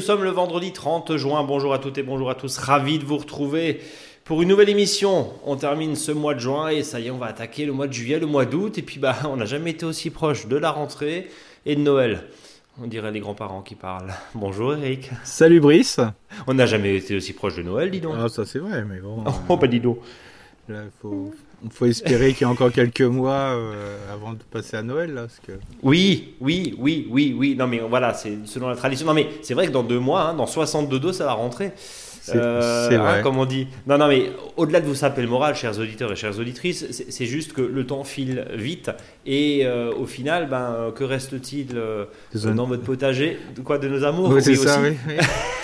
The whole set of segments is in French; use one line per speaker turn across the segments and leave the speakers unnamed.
nous sommes le vendredi 30 juin. Bonjour à toutes et bonjour à tous. Ravi de vous retrouver pour une nouvelle émission. On termine ce mois de juin et ça y est, on va attaquer le mois de juillet, le mois d'août. Et puis, bah, on n'a jamais été aussi proche de la rentrée et de Noël. On dirait les grands-parents qui parlent. Bonjour Eric.
Salut Brice.
On n'a jamais été aussi proche de Noël, dis donc.
Ah, ça c'est vrai, mais bon.
Oh, pas dis donc.
il faut, faut espérer qu'il y a encore quelques mois euh, avant de passer à Noël. Parce que...
Oui, oui, oui, oui, oui. Non, mais voilà, c'est selon la tradition. Non, mais c'est vrai que dans deux mois, hein, dans 62 dos, ça va rentrer.
C'est euh, vrai.
Hein, comme on dit. Non, non, mais au-delà de vous saper le moral, chers auditeurs et chères auditrices, c'est juste que le temps file vite et euh, au final, ben, euh, que reste-t-il dans votre potager? De quoi? De nos amours?
Oui, c'est ça, oui.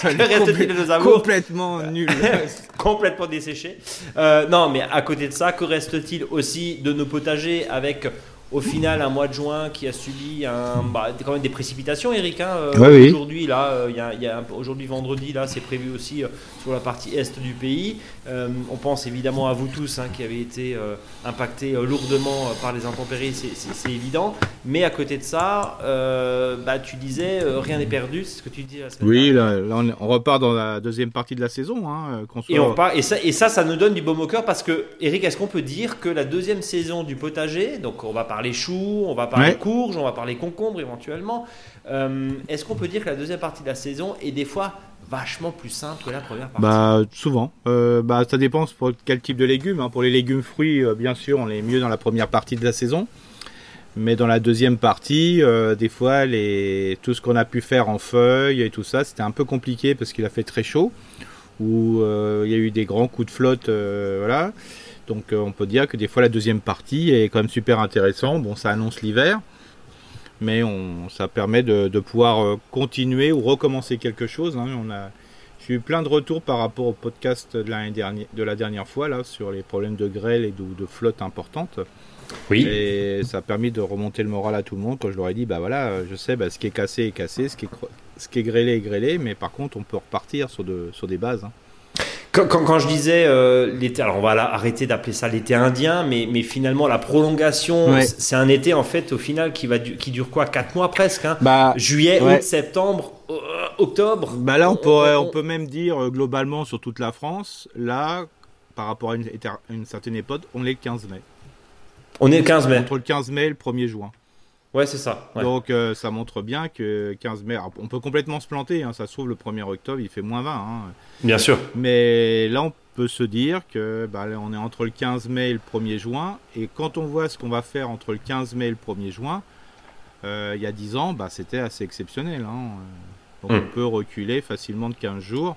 que reste-t-il de nos amours?
Complètement nul.
complètement desséché. non, mais à côté de ça, que reste-t-il aussi de nos potagers avec au final, un mois de juin qui a subi un, bah, quand même des précipitations, Eric. Hein,
oui.
Aujourd'hui, là, il y a, aujourd'hui vendredi, là, c'est prévu aussi sur la partie est du pays. on pense évidemment à vous tous hein, qui avez été impactés lourdement par les intempéries, c'est évident. Mais à côté de ça, bah, tu disais rien n'est perdu, c'est ce que tu dis.
oui, là, on, repart dans la deuxième partie de la saison. Hein,
et, on repart, et, ça, et ça, ça nous donne du baume au cœur parce que, Eric, est-ce qu'on peut dire que la deuxième saison du potager, donc on va parler choux, on va parler courges, on va parler concombres éventuellement. Euh, est-ce qu'on peut dire que la deuxième partie de la saison est des fois vachement plus simple que la première partie?
Bah souvent. Euh, bah ça dépend pour quel type de légumes. Hein. Pour les légumes fruits, euh, bien sûr, on est mieux dans la première partie de la saison. Mais dans la deuxième partie, des fois, les... tout ce qu'on a pu faire en feuilles et tout ça, c'était un peu compliqué parce qu'il a fait très chaud, ou il y a eu des grands coups de flotte, voilà. Donc euh, on peut dire que des fois la deuxième partie est quand même super intéressant. Bon, ça annonce l'hiver, mais on, ça permet de, pouvoir euh, continuer ou recommencer quelque chose. Hein. On a, j'ai eu plein de retours par rapport au podcast de, l'année dernière, de la dernière fois là, sur les problèmes de grêle et de, flotte importante.
Oui.
Et ça a permis de remonter le moral à tout le monde quand je leur ai dit bah voilà, je sais, bah, ce qui est cassé est cassé, ce qui est, ce qui est grêlé est grêlé, mais par contre on peut repartir sur, de, sur des bases. Hein.
Quand, je disais euh, l'été, alors on va arrêter d'appeler ça l'été indien, mais, mais finalement la prolongation, c'est un été en fait au final qui, va, qui dure quoi 4 mois presque hein?
Bah,
Juillet, août, septembre, euh, octobre?
Bah Là on, pourrait, on, peut même dire euh, globalement sur toute la France, là par rapport à une, une certaine époque, on est le 15 mai.
On est le 15 mai.
Entre le 15 mai et le 1er juin.
Ouais, c'est ça.
Donc euh, ça montre bien que 15 mai, on peut complètement se planter, hein, ça se trouve le 1er octobre, il fait moins 20. Hein.
Bien sûr.
Mais là, on peut se dire que bah, on est entre le 15 mai et le 1er juin, et quand on voit ce qu'on va faire entre le 15 mai et le 1er juin, euh, il y a 10 ans, bah, c'était assez exceptionnel. Hein. Donc hmm. on peut reculer facilement de 15 jours.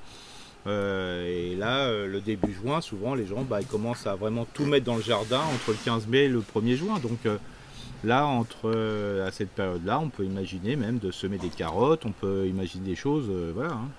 Euh, et là, le début juin, souvent les gens bah, ils commencent à vraiment tout mettre dans le jardin entre le 15 mai et le 1er juin. Donc Là, entre euh, à cette période-là, on peut imaginer même de semer des carottes, on peut imaginer des choses, euh, voilà. Hein.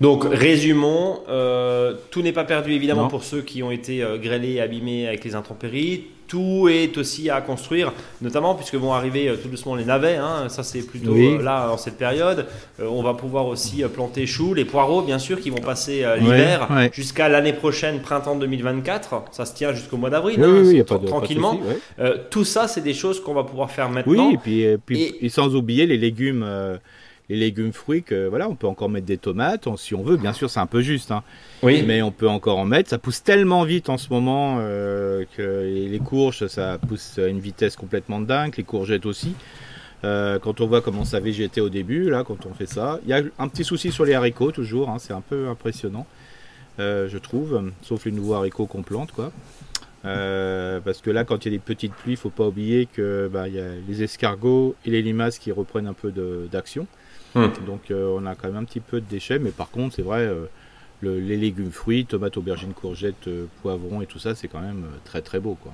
Donc, résumons, euh, tout n'est pas perdu évidemment pour ceux qui ont été grêlés et abîmés avec les intempéries. Tout est aussi à construire, notamment puisque vont arriver tout doucement les navets. Hein. ça, c'est plutôt là en cette période. on va pouvoir aussi planter choux, les poireaux, bien sûr, qui vont passer l'hiver jusqu'à l'année prochaine, printemps 2024. Ça se tient jusqu'au mois d'avril,
hein,
tranquillement. tout ça, c'est des choses qu'on va pouvoir faire maintenant.
Oui, et puis, et puis et... sans oublier les légumes les légumes fruits que voilà, on peut encore mettre des tomates si on veut. Bien sûr, c'est un peu juste, hein.
oui.
mais on peut encore en mettre. Ça pousse tellement vite en ce moment euh, que les courges, ça pousse à une vitesse complètement dingue. Les courgettes aussi. Euh, quand on voit comment ça végétait au début, là, quand on fait ça, il y a un petit souci sur les haricots toujours. Hein, c'est un peu impressionnant, euh, je trouve, sauf les nouveaux haricots qu'on plante, quoi. parce que là, quand il y a des petites pluies, il faut pas oublier que bah, y a les escargots et les limaces qui reprennent un peu d'action. Hmm. Donc euh, on a quand même un petit peu de déchets, mais par contre, c'est vrai, euh, les légumes fruits, tomates, aubergines, courgettes, euh, poivrons et tout ça, c'est quand même très très beau. Quoi.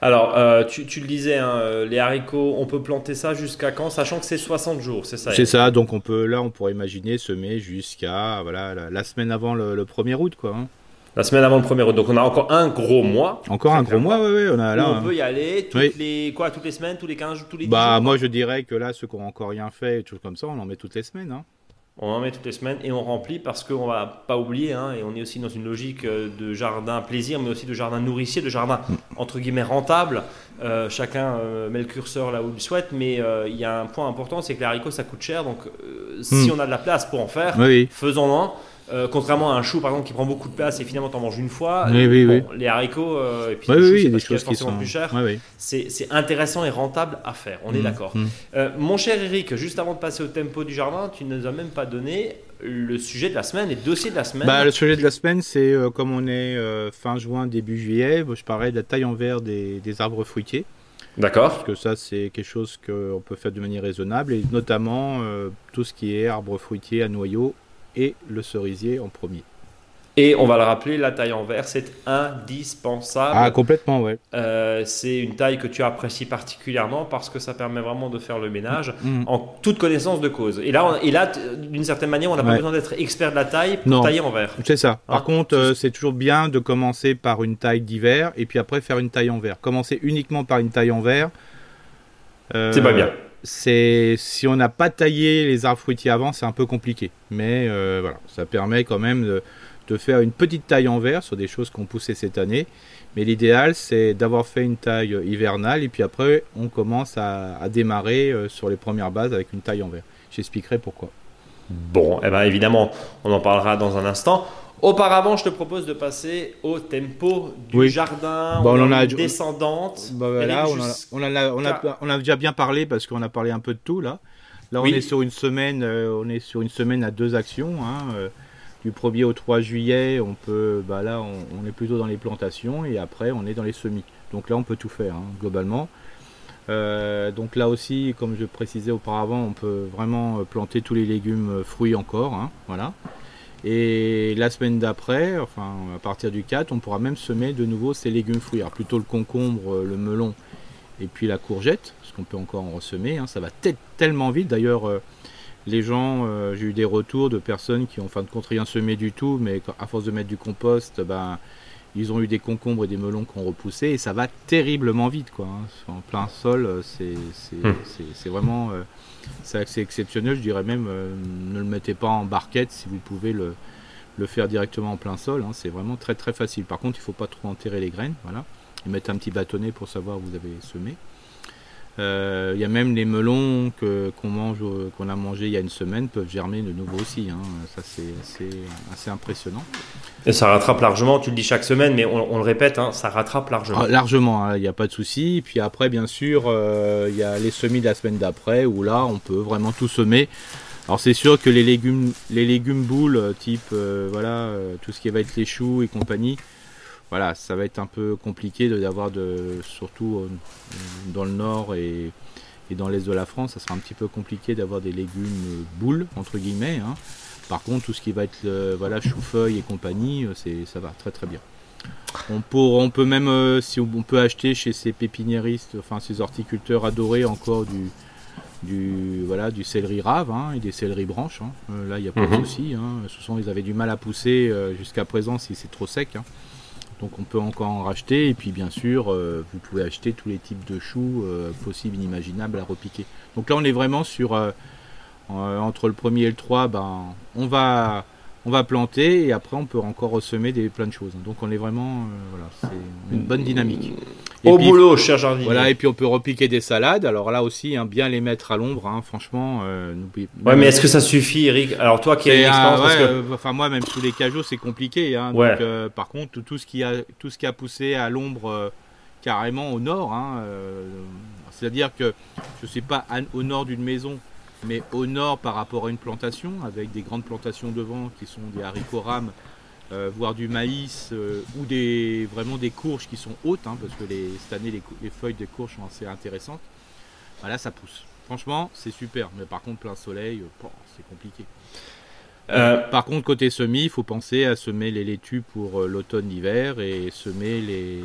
Alors, tu, le disais, hein, les haricots, on peut planter ça jusqu'à quand Sachant que c'est 60 jours, c'est ça
C'est ça, donc on peut, là, on pourrait imaginer semer jusqu'à voilà, la, semaine avant le, le 1er août. Quoi, hein.
La semaine avant le 1er août. Donc on a encore un gros mois.
Encore un gros mois, oui, oui. On, a, là,
on peut y aller toutes, les, quoi, toutes les semaines, tous les 15 tous les 10
Bah,
jours,
moi je dirais que là, ceux qui n'ont encore rien fait, et choses comme ça, on en met toutes les semaines. Hein.
On en met toutes les semaines et on remplit parce qu'on va pas oublier, hein, et on est aussi dans une logique euh, de jardin plaisir, mais aussi de jardin nourricier, de jardin entre guillemets rentable. Euh, chacun euh, met le curseur là où il souhaite, mais il y a un point important, c'est que les haricots ça coûte cher, donc si hmm. on a de la place pour en faire, faisons-en. Euh, contrairement à un chou par exemple qui prend beaucoup de place et finalement t'en manges une fois, les haricots euh, et puis
les choux, des choses qui sont
plus cher, c'est intéressant et rentable à faire, on est mmh, d'accord. Mmh. Euh, mon cher Eric, juste avant de passer au tempo du jardin, tu ne nous as même pas donné le sujet de la semaine et le dossier de la semaine.
Bah, le sujet de la semaine, c'est comme on est fin juin, début juillet, je parlais de la taille en verre des, des arbres fruitiers.
D'accord.
Parce que ça, c'est quelque chose qu'on peut faire de manière raisonnable, et notamment tout ce qui est arbres fruitiers à noyaux et le cerisier en premier.
Et on va le rappeler, la taille en verre, c'est indispensable.
Ah, complètement, ouais.
Euh, c'est une taille que tu apprécies particulièrement parce que ça permet vraiment de faire le ménage mm. en toute connaissance de cause. Et là, et là d'une certaine manière, on n'a pas besoin d'être expert de la taille pour tailler en verre.
C'est ça. Par hein contre, euh, c'est toujours bien de commencer par une taille d'hiver et puis après faire une taille en verre. Commencer uniquement par une taille en verre.
Euh, c'est pas bien
c'est si on n'a pas taillé les arbres fruitiers avant, c'est un peu compliqué. Mais euh, voilà, ça permet quand même de, faire une petite taille en verre sur des choses qu'on poussait cette année. Mais l'idéal, c'est d'avoir fait une taille hivernale et puis après, on commence à, démarrer euh, sur les premières bases avec une taille en verre. J'expliquerai pourquoi.
Bon, eh ben évidemment, on en parlera dans un instant. Auparavant, je te propose de passer au tempo du jardin,
bon, on, a
descendante.
Bah, on, a, déjà bien parlé parce qu'on a parlé un peu de tout là. Là, on est sur une semaine, euh, on est sur une semaine à deux actions. Hein, euh, du 1er au 3 juillet, on peut, bah là, on, est plutôt dans les plantations et après, on est dans les semis. Donc là, on peut tout faire hein, globalement. Euh, donc là aussi, comme je précisais auparavant, on peut vraiment planter tous les légumes fruits encore. Hein, voilà. Et la semaine d'après, enfin à partir du 4, on pourra même semer de nouveau ces légumes fruits. Alors plutôt le concombre, le melon et puis la courgette, parce qu'on peut encore en ressemer. Hein. Ça va tellement vite. D'ailleurs, euh, les gens, euh, j'ai eu des retours de personnes qui ont en fin de compte rien semé du tout, mais à force de mettre du compost, ben, ils ont eu des concombres et des melons qui ont repoussé et ça va terriblement vite. Quoi, hein. En plein sol, euh, hmm. c'est vraiment c'est exceptionnel. Je dirais même, euh, ne le mettez pas en barquette si vous pouvez le, le faire directement en plein sol. Hein. C'est vraiment très très facile. Par contre, il ne faut pas trop enterrer les graines. Voilà. Et mettre un petit bâtonnet pour savoir où vous avez semé. Euh, il y a même les melons que, qu'on mange, qu'on a mangé il y a une semaine peuvent germer de nouveau aussi. Hein. Ça, c'est, assez impressionnant.
Et ça rattrape largement, tu le dis chaque semaine, mais on, le répète, hein, ça rattrape largement. Ah,
largement, hein, il n'y a pas de souci. Puis après, bien sûr, euh, il y a les semis de la semaine d'après où là, on peut vraiment tout semer. Alors c'est sûr que les légumes, les légumes boules, euh, type voilà, tout ce qui va être les choux et compagnie, voilà, ça va être un peu compliqué d'avoir de, surtout euh, dans le nord et, dans l'est de la France, ça sera un petit peu compliqué d'avoir des légumes boules entre guillemets. Hein. Par contre, tout ce qui va être voilà chou-feuille et compagnie, euh, c'est ça va très très bien. On peut, on peut même, euh, si on peut acheter chez ces pépiniéristes, enfin ces horticulteurs adorés encore du, du voilà du céleri rave hein, et des céleri branches. Hein. là, il n'y a pas de mhm. souci. Sont, ils avaient du mal à pousser jusqu'à présent si c'est trop sec. Donc on peut encore en racheter et puis bien sûr euh, vous pouvez acheter tous les types de choux euh, possibles, inimaginables à repiquer. Donc là on est vraiment sur euh, entre le premier et le 3, ben, on va on va planter et après on peut encore ressemer des plein de choses. Donc on est vraiment voilà, c'est une bonne dynamique.
Au boulot, cher jardinier.
Voilà, et puis on peut repiquer des salades. Alors là aussi, hein, bien les mettre à l'ombre, hein, franchement. Euh,
ouais, mais est-ce que ça suffit, Eric? Alors toi qui as une expérience,
parce que... Euh, enfin moi, même sous les cajots, c'est compliqué. Hein, donc, euh, par contre, tout ce qui a, tout ce qui a poussé à l'ombre carrément au nord, hein, c'est-à-dire que je sais pas au nord d'une maison, mais au nord par rapport à une plantation, avec des grandes plantations devant qui sont des haricots rames euh, voire du maïs euh, ou des, vraiment des courges qui sont hautes, hein, parce que les, cette année les, feuilles des courges sont assez intéressantes. Voilà, ça pousse. Franchement, c'est super, mais par contre, plein soleil, euh, c'est compliqué. par contre, côté semis, il faut penser à semer les laitues pour l'automne-hiver et semer les,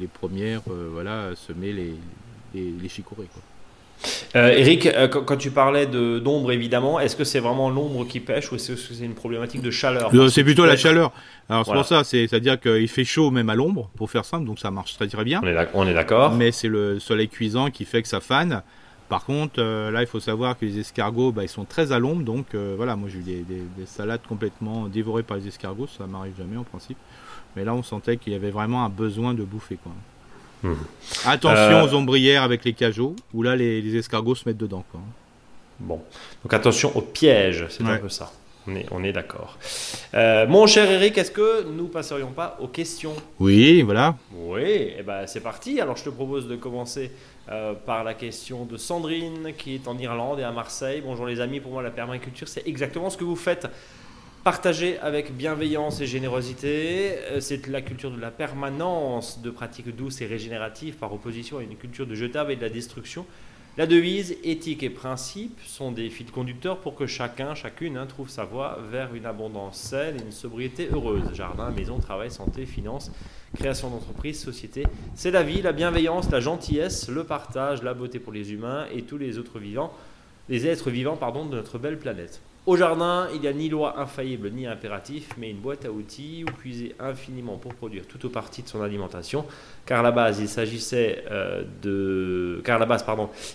les premières, voilà, semer les, les, les chicorées. Quoi.
Euh, Eric, euh, quand, tu parlais d'ombre, évidemment, est-ce que c'est vraiment l'ombre qui pêche ou est-ce que c'est une problématique de chaleur?
C'est plutôt la chaleur. Alors c'est pour ça, c'est-à-dire qu'il fait chaud même à l'ombre, pour faire simple, donc ça marche très très bien.
On est d'accord.
Mais c'est le soleil cuisant qui fait que ça fane. Par contre, là, il faut savoir que les escargots, bah, ils sont très à l'ombre, donc voilà, moi j'ai eu des, des, salades complètement dévorées par les escargots, ça m'arrive jamais en principe. Mais là, on sentait qu'il y avait vraiment un besoin de bouffer, quoi. Mmh. Attention aux ombrières avec les cajots, où là, les, les escargots se mettent dedans, quoi.
Bon, donc attention aux pièges, c'est un peu ça. On est, on est d'accord. Euh, mon cher Eric, est-ce que nous passerions pas aux questions?
Oui, voilà.
Oui, et eh ben c'est parti. Alors je te propose de commencer euh, par la question de Sandrine qui est en Irlande et à Marseille. Bonjour les amis, pour moi la permaculture c'est exactement ce que vous faites. Partagez avec bienveillance et générosité. Euh, c'est la culture de la permanence de pratiques douces et régénératives par opposition à une culture de jetable et de la destruction. La devise, éthique et principe sont des fils conducteurs pour que chacun, chacune hein, trouve sa voie vers une abondance saine et une sobriété heureuse. Jardin, maison, travail, santé, finances, création d'entreprise, société. C'est la vie, la bienveillance, la gentillesse, le partage, la beauté pour les humains et tous les autres vivants, les êtres vivants pardon, de notre belle planète. Au jardin, il n'y a ni loi infaillible ni impératif, mais une boîte à outils où puiser infiniment pour produire tout ou partie de son alimentation. Car à la base, il s'agissait euh, de, car la base,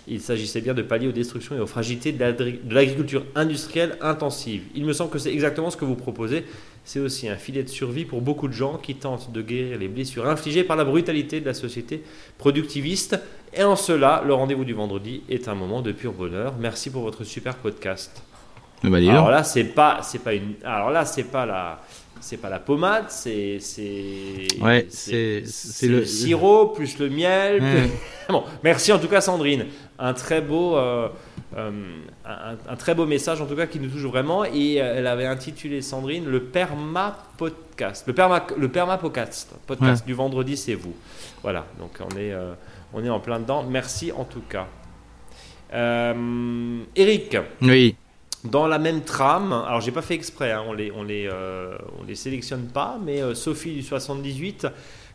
il s'agissait bien de pallier aux destructions et aux fragilités de l'agriculture industrielle intensive. Il me semble que c'est exactement ce que vous proposez. C'est aussi un filet de survie pour beaucoup de gens qui tentent de guérir les blessures infligées par la brutalité de la société productiviste. Et en cela, le rendez-vous du vendredi est un moment de pur bonheur. Merci pour votre super podcast. Bah, alors là, c'est pas, c'est pas une. Alors là, c'est pas la, c'est pas la pommade, c'est, c'est.
Ouais, c'est, c'est
le sirop plus le miel. bon, merci en tout cas, Sandrine. Un très beau. Euh, euh, un, très beau message en tout cas qui nous touche vraiment et euh, elle avait intitulé Sandrine le perma podcast le perma le perma podcast podcast du vendredi c'est vous voilà donc on est on est en plein dedans merci en tout cas Eric
oui
dans la même trame, alors j'ai pas fait exprès, hein, on les, on les, euh, on les sélectionne pas, mais euh, Sophie du 78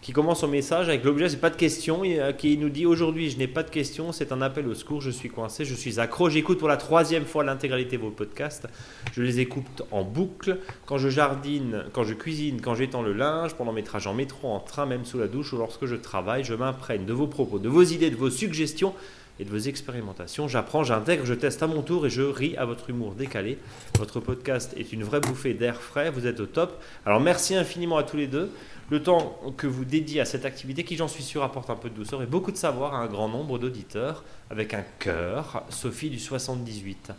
qui commence son message avec l'objet c'est pas de questions, euh, qui nous dit aujourd'hui je n'ai pas de questions, c'est un appel au secours, je suis coincé, je suis accro, j'écoute pour la troisième fois l'intégralité de vos podcasts, je les écoute en boucle quand je jardine, quand je cuisine, quand j'étends le linge, pendant mes trajets en métro, en train, même sous la douche ou lorsque je travaille, je m'imprègne de vos propos, de vos idées, de vos suggestions et de vos expérimentations. J'apprends, j'intègre, je teste à mon tour et je ris à votre humour décalé. Votre podcast est une vraie bouffée d'air frais, vous êtes au top. Alors merci infiniment à tous les deux. Le temps que vous dédiez à cette activité qui, j'en suis sûr, apporte un peu de douceur et beaucoup de savoir à un grand nombre d'auditeurs avec un cœur. Sophie du 78.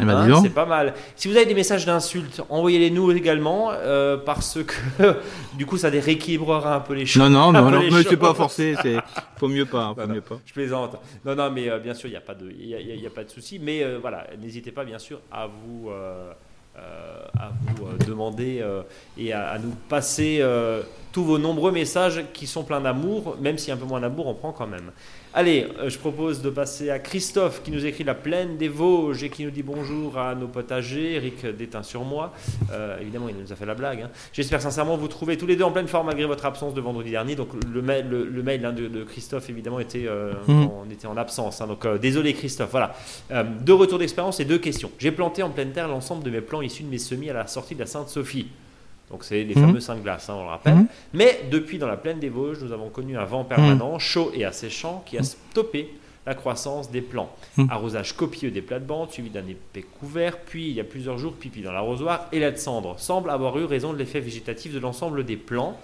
Eh ben, hein,
c'est pas mal. Si vous avez des messages d'insultes, envoyez-les nous également, euh, parce que du coup, ça rééquilibrera un peu les choses.
Non, non, non, non mais c'est pas forcé. C'est faut mieux pas, faut mieux pas.
Je plaisante. Non, non, mais euh, bien sûr, il n'y a pas de, il y a, pas de souci. Mais euh, voilà, n'hésitez pas, bien sûr, à vous. à vous demander et à, à, nous passer tous vos nombreux messages qui sont pleins d'amour, même si un peu moins d'amour, on prend quand même. Allez, euh, je propose de passer à Christophe qui nous écrit La plaine des Vosges et qui nous dit bonjour à nos potagers. Eric déteint sur moi. Euh, évidemment, il nous a fait la blague. Hein. J'espère sincèrement vous trouver tous les deux en pleine forme malgré votre absence de vendredi dernier. Donc, le mail, le, mail hein, de, Christophe, évidemment, était, euh, mmh. on était en absence. Hein. donc, désolé, Christophe. Voilà. deux retours d'expérience et deux questions. J'ai planté en pleine terre l'ensemble de mes plants issus de mes semis à la sortie de la Sainte-Sophie. Donc c'est les fameux 5 glaces, hein, on le rappelle. Mhm. Mais depuis, dans la plaine des Vosges, nous avons connu un vent permanent, mhm. chaud et asséchant, qui a stoppé la croissance des plants. Mhm. Arrosage copieux des plates-bandes, suivi d'un épais couvert, puis il y a plusieurs jours, pipi dans l'arrosoir, et la de cendre semble avoir eu raison de l'effet végétatif de l'ensemble des plants.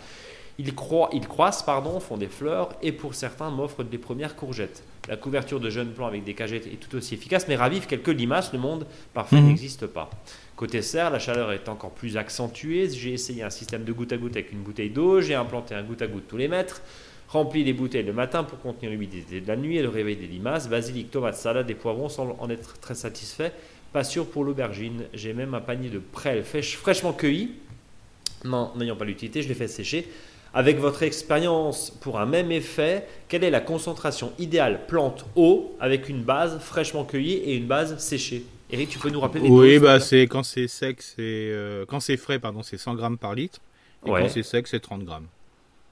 Ils, ils croissent, pardon, font des fleurs, et pour certains m'offrent des premières courgettes. La couverture de jeunes plants avec des cagettes est tout aussi efficace, mais ravive quelques limaces, le monde parfait n'existe pas. Côté serre, la chaleur est encore plus accentuée. J'ai essayé un système de goutte à goutte avec une bouteille d'eau. J'ai implanté un goutte à goutte tous les mètres. Rempli les bouteilles le matin pour contenir l'humidité de la nuit et le réveil des limaces. Basilic, tomate, salade et poivrons semblent en être très satisfaits. Pas sûr pour l'aubergine. J'ai même un panier de prêles fraîchement cueillis. Non, n'ayant pas l'utilité, je les fais sécher. Avec votre expérience pour un même effet, quelle est la concentration idéale plante-eau avec une base fraîchement cueillie et une base séchée? Eric, tu peux nous rappeler les
Oui, bah c'est quand c'est sec, c'est euh, quand c'est frais, pardon, c'est 100 grammes par litre. Et quand c'est sec, c'est 30 grammes.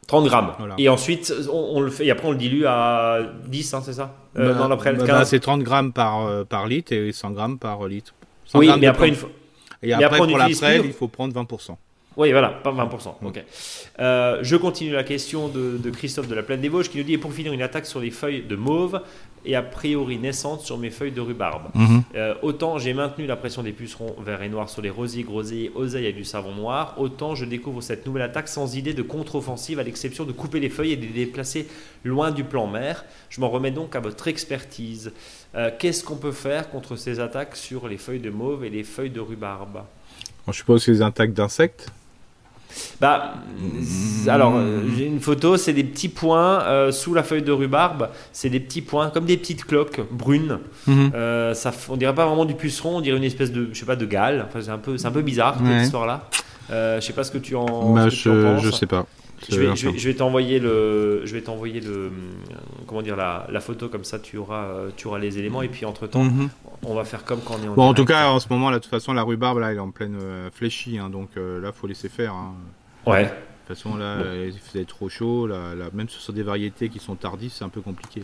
30 grammes. Et ensuite, on, le fait, et après on le dilue à 10, hein, c'est ça?
Euh, bah, bah, bah, C'est 30 grammes par, euh, par litre et 100 grammes par litre.
oui, mais après, une fois.
Et après, pour la prêle, il faut prendre 20%.
Oui, voilà, pas 20%. Ok. Euh, je continue la question de, Christophe de la Plaine des Vosges qui nous dit et pour finir une attaque sur les feuilles de mauve et a priori naissante sur mes feuilles de rhubarbe. Mhm. Euh, autant j'ai maintenu la pression des pucerons verts et noirs sur les rosiers, groseilles, oseilles et du savon noir, autant je découvre cette nouvelle attaque sans idée de contre-offensive à l'exception de couper les feuilles et de les déplacer loin du plan mère. Je m'en remets donc à votre expertise. Euh, qu'est-ce qu'on peut faire contre ces attaques sur les feuilles de mauve et les feuilles de rhubarbe?
Je suppose que les attaques d'insectes
bah, alors, euh, j'ai une photo, c'est des petits points euh, sous la feuille de rhubarbe. C'est des petits points, comme des petites cloques brunes. Mhm. Euh, ça, on dirait pas vraiment du puceron, on dirait une espèce de, je sais pas, de gale. Enfin, c'est un peu, c'est un peu bizarre cette histoire-là. je sais pas ce que tu en,
bah, je, penses. Je sais pas.
Je vais, je vais, t'envoyer le, je vais t'envoyer le, comment dire la, la, photo comme ça tu auras, tu auras les éléments et puis entre temps mhm. On va faire comme quand on est en.
Bon, en tout cas en ce moment là de toute façon la rhubarbe là elle est en pleine fléchie hein, donc là faut laisser faire. Hein.
Ouais.
De toute façon, là, il faisait trop chaud. Là, même sur des variétés qui sont tardives, c'est un peu compliqué.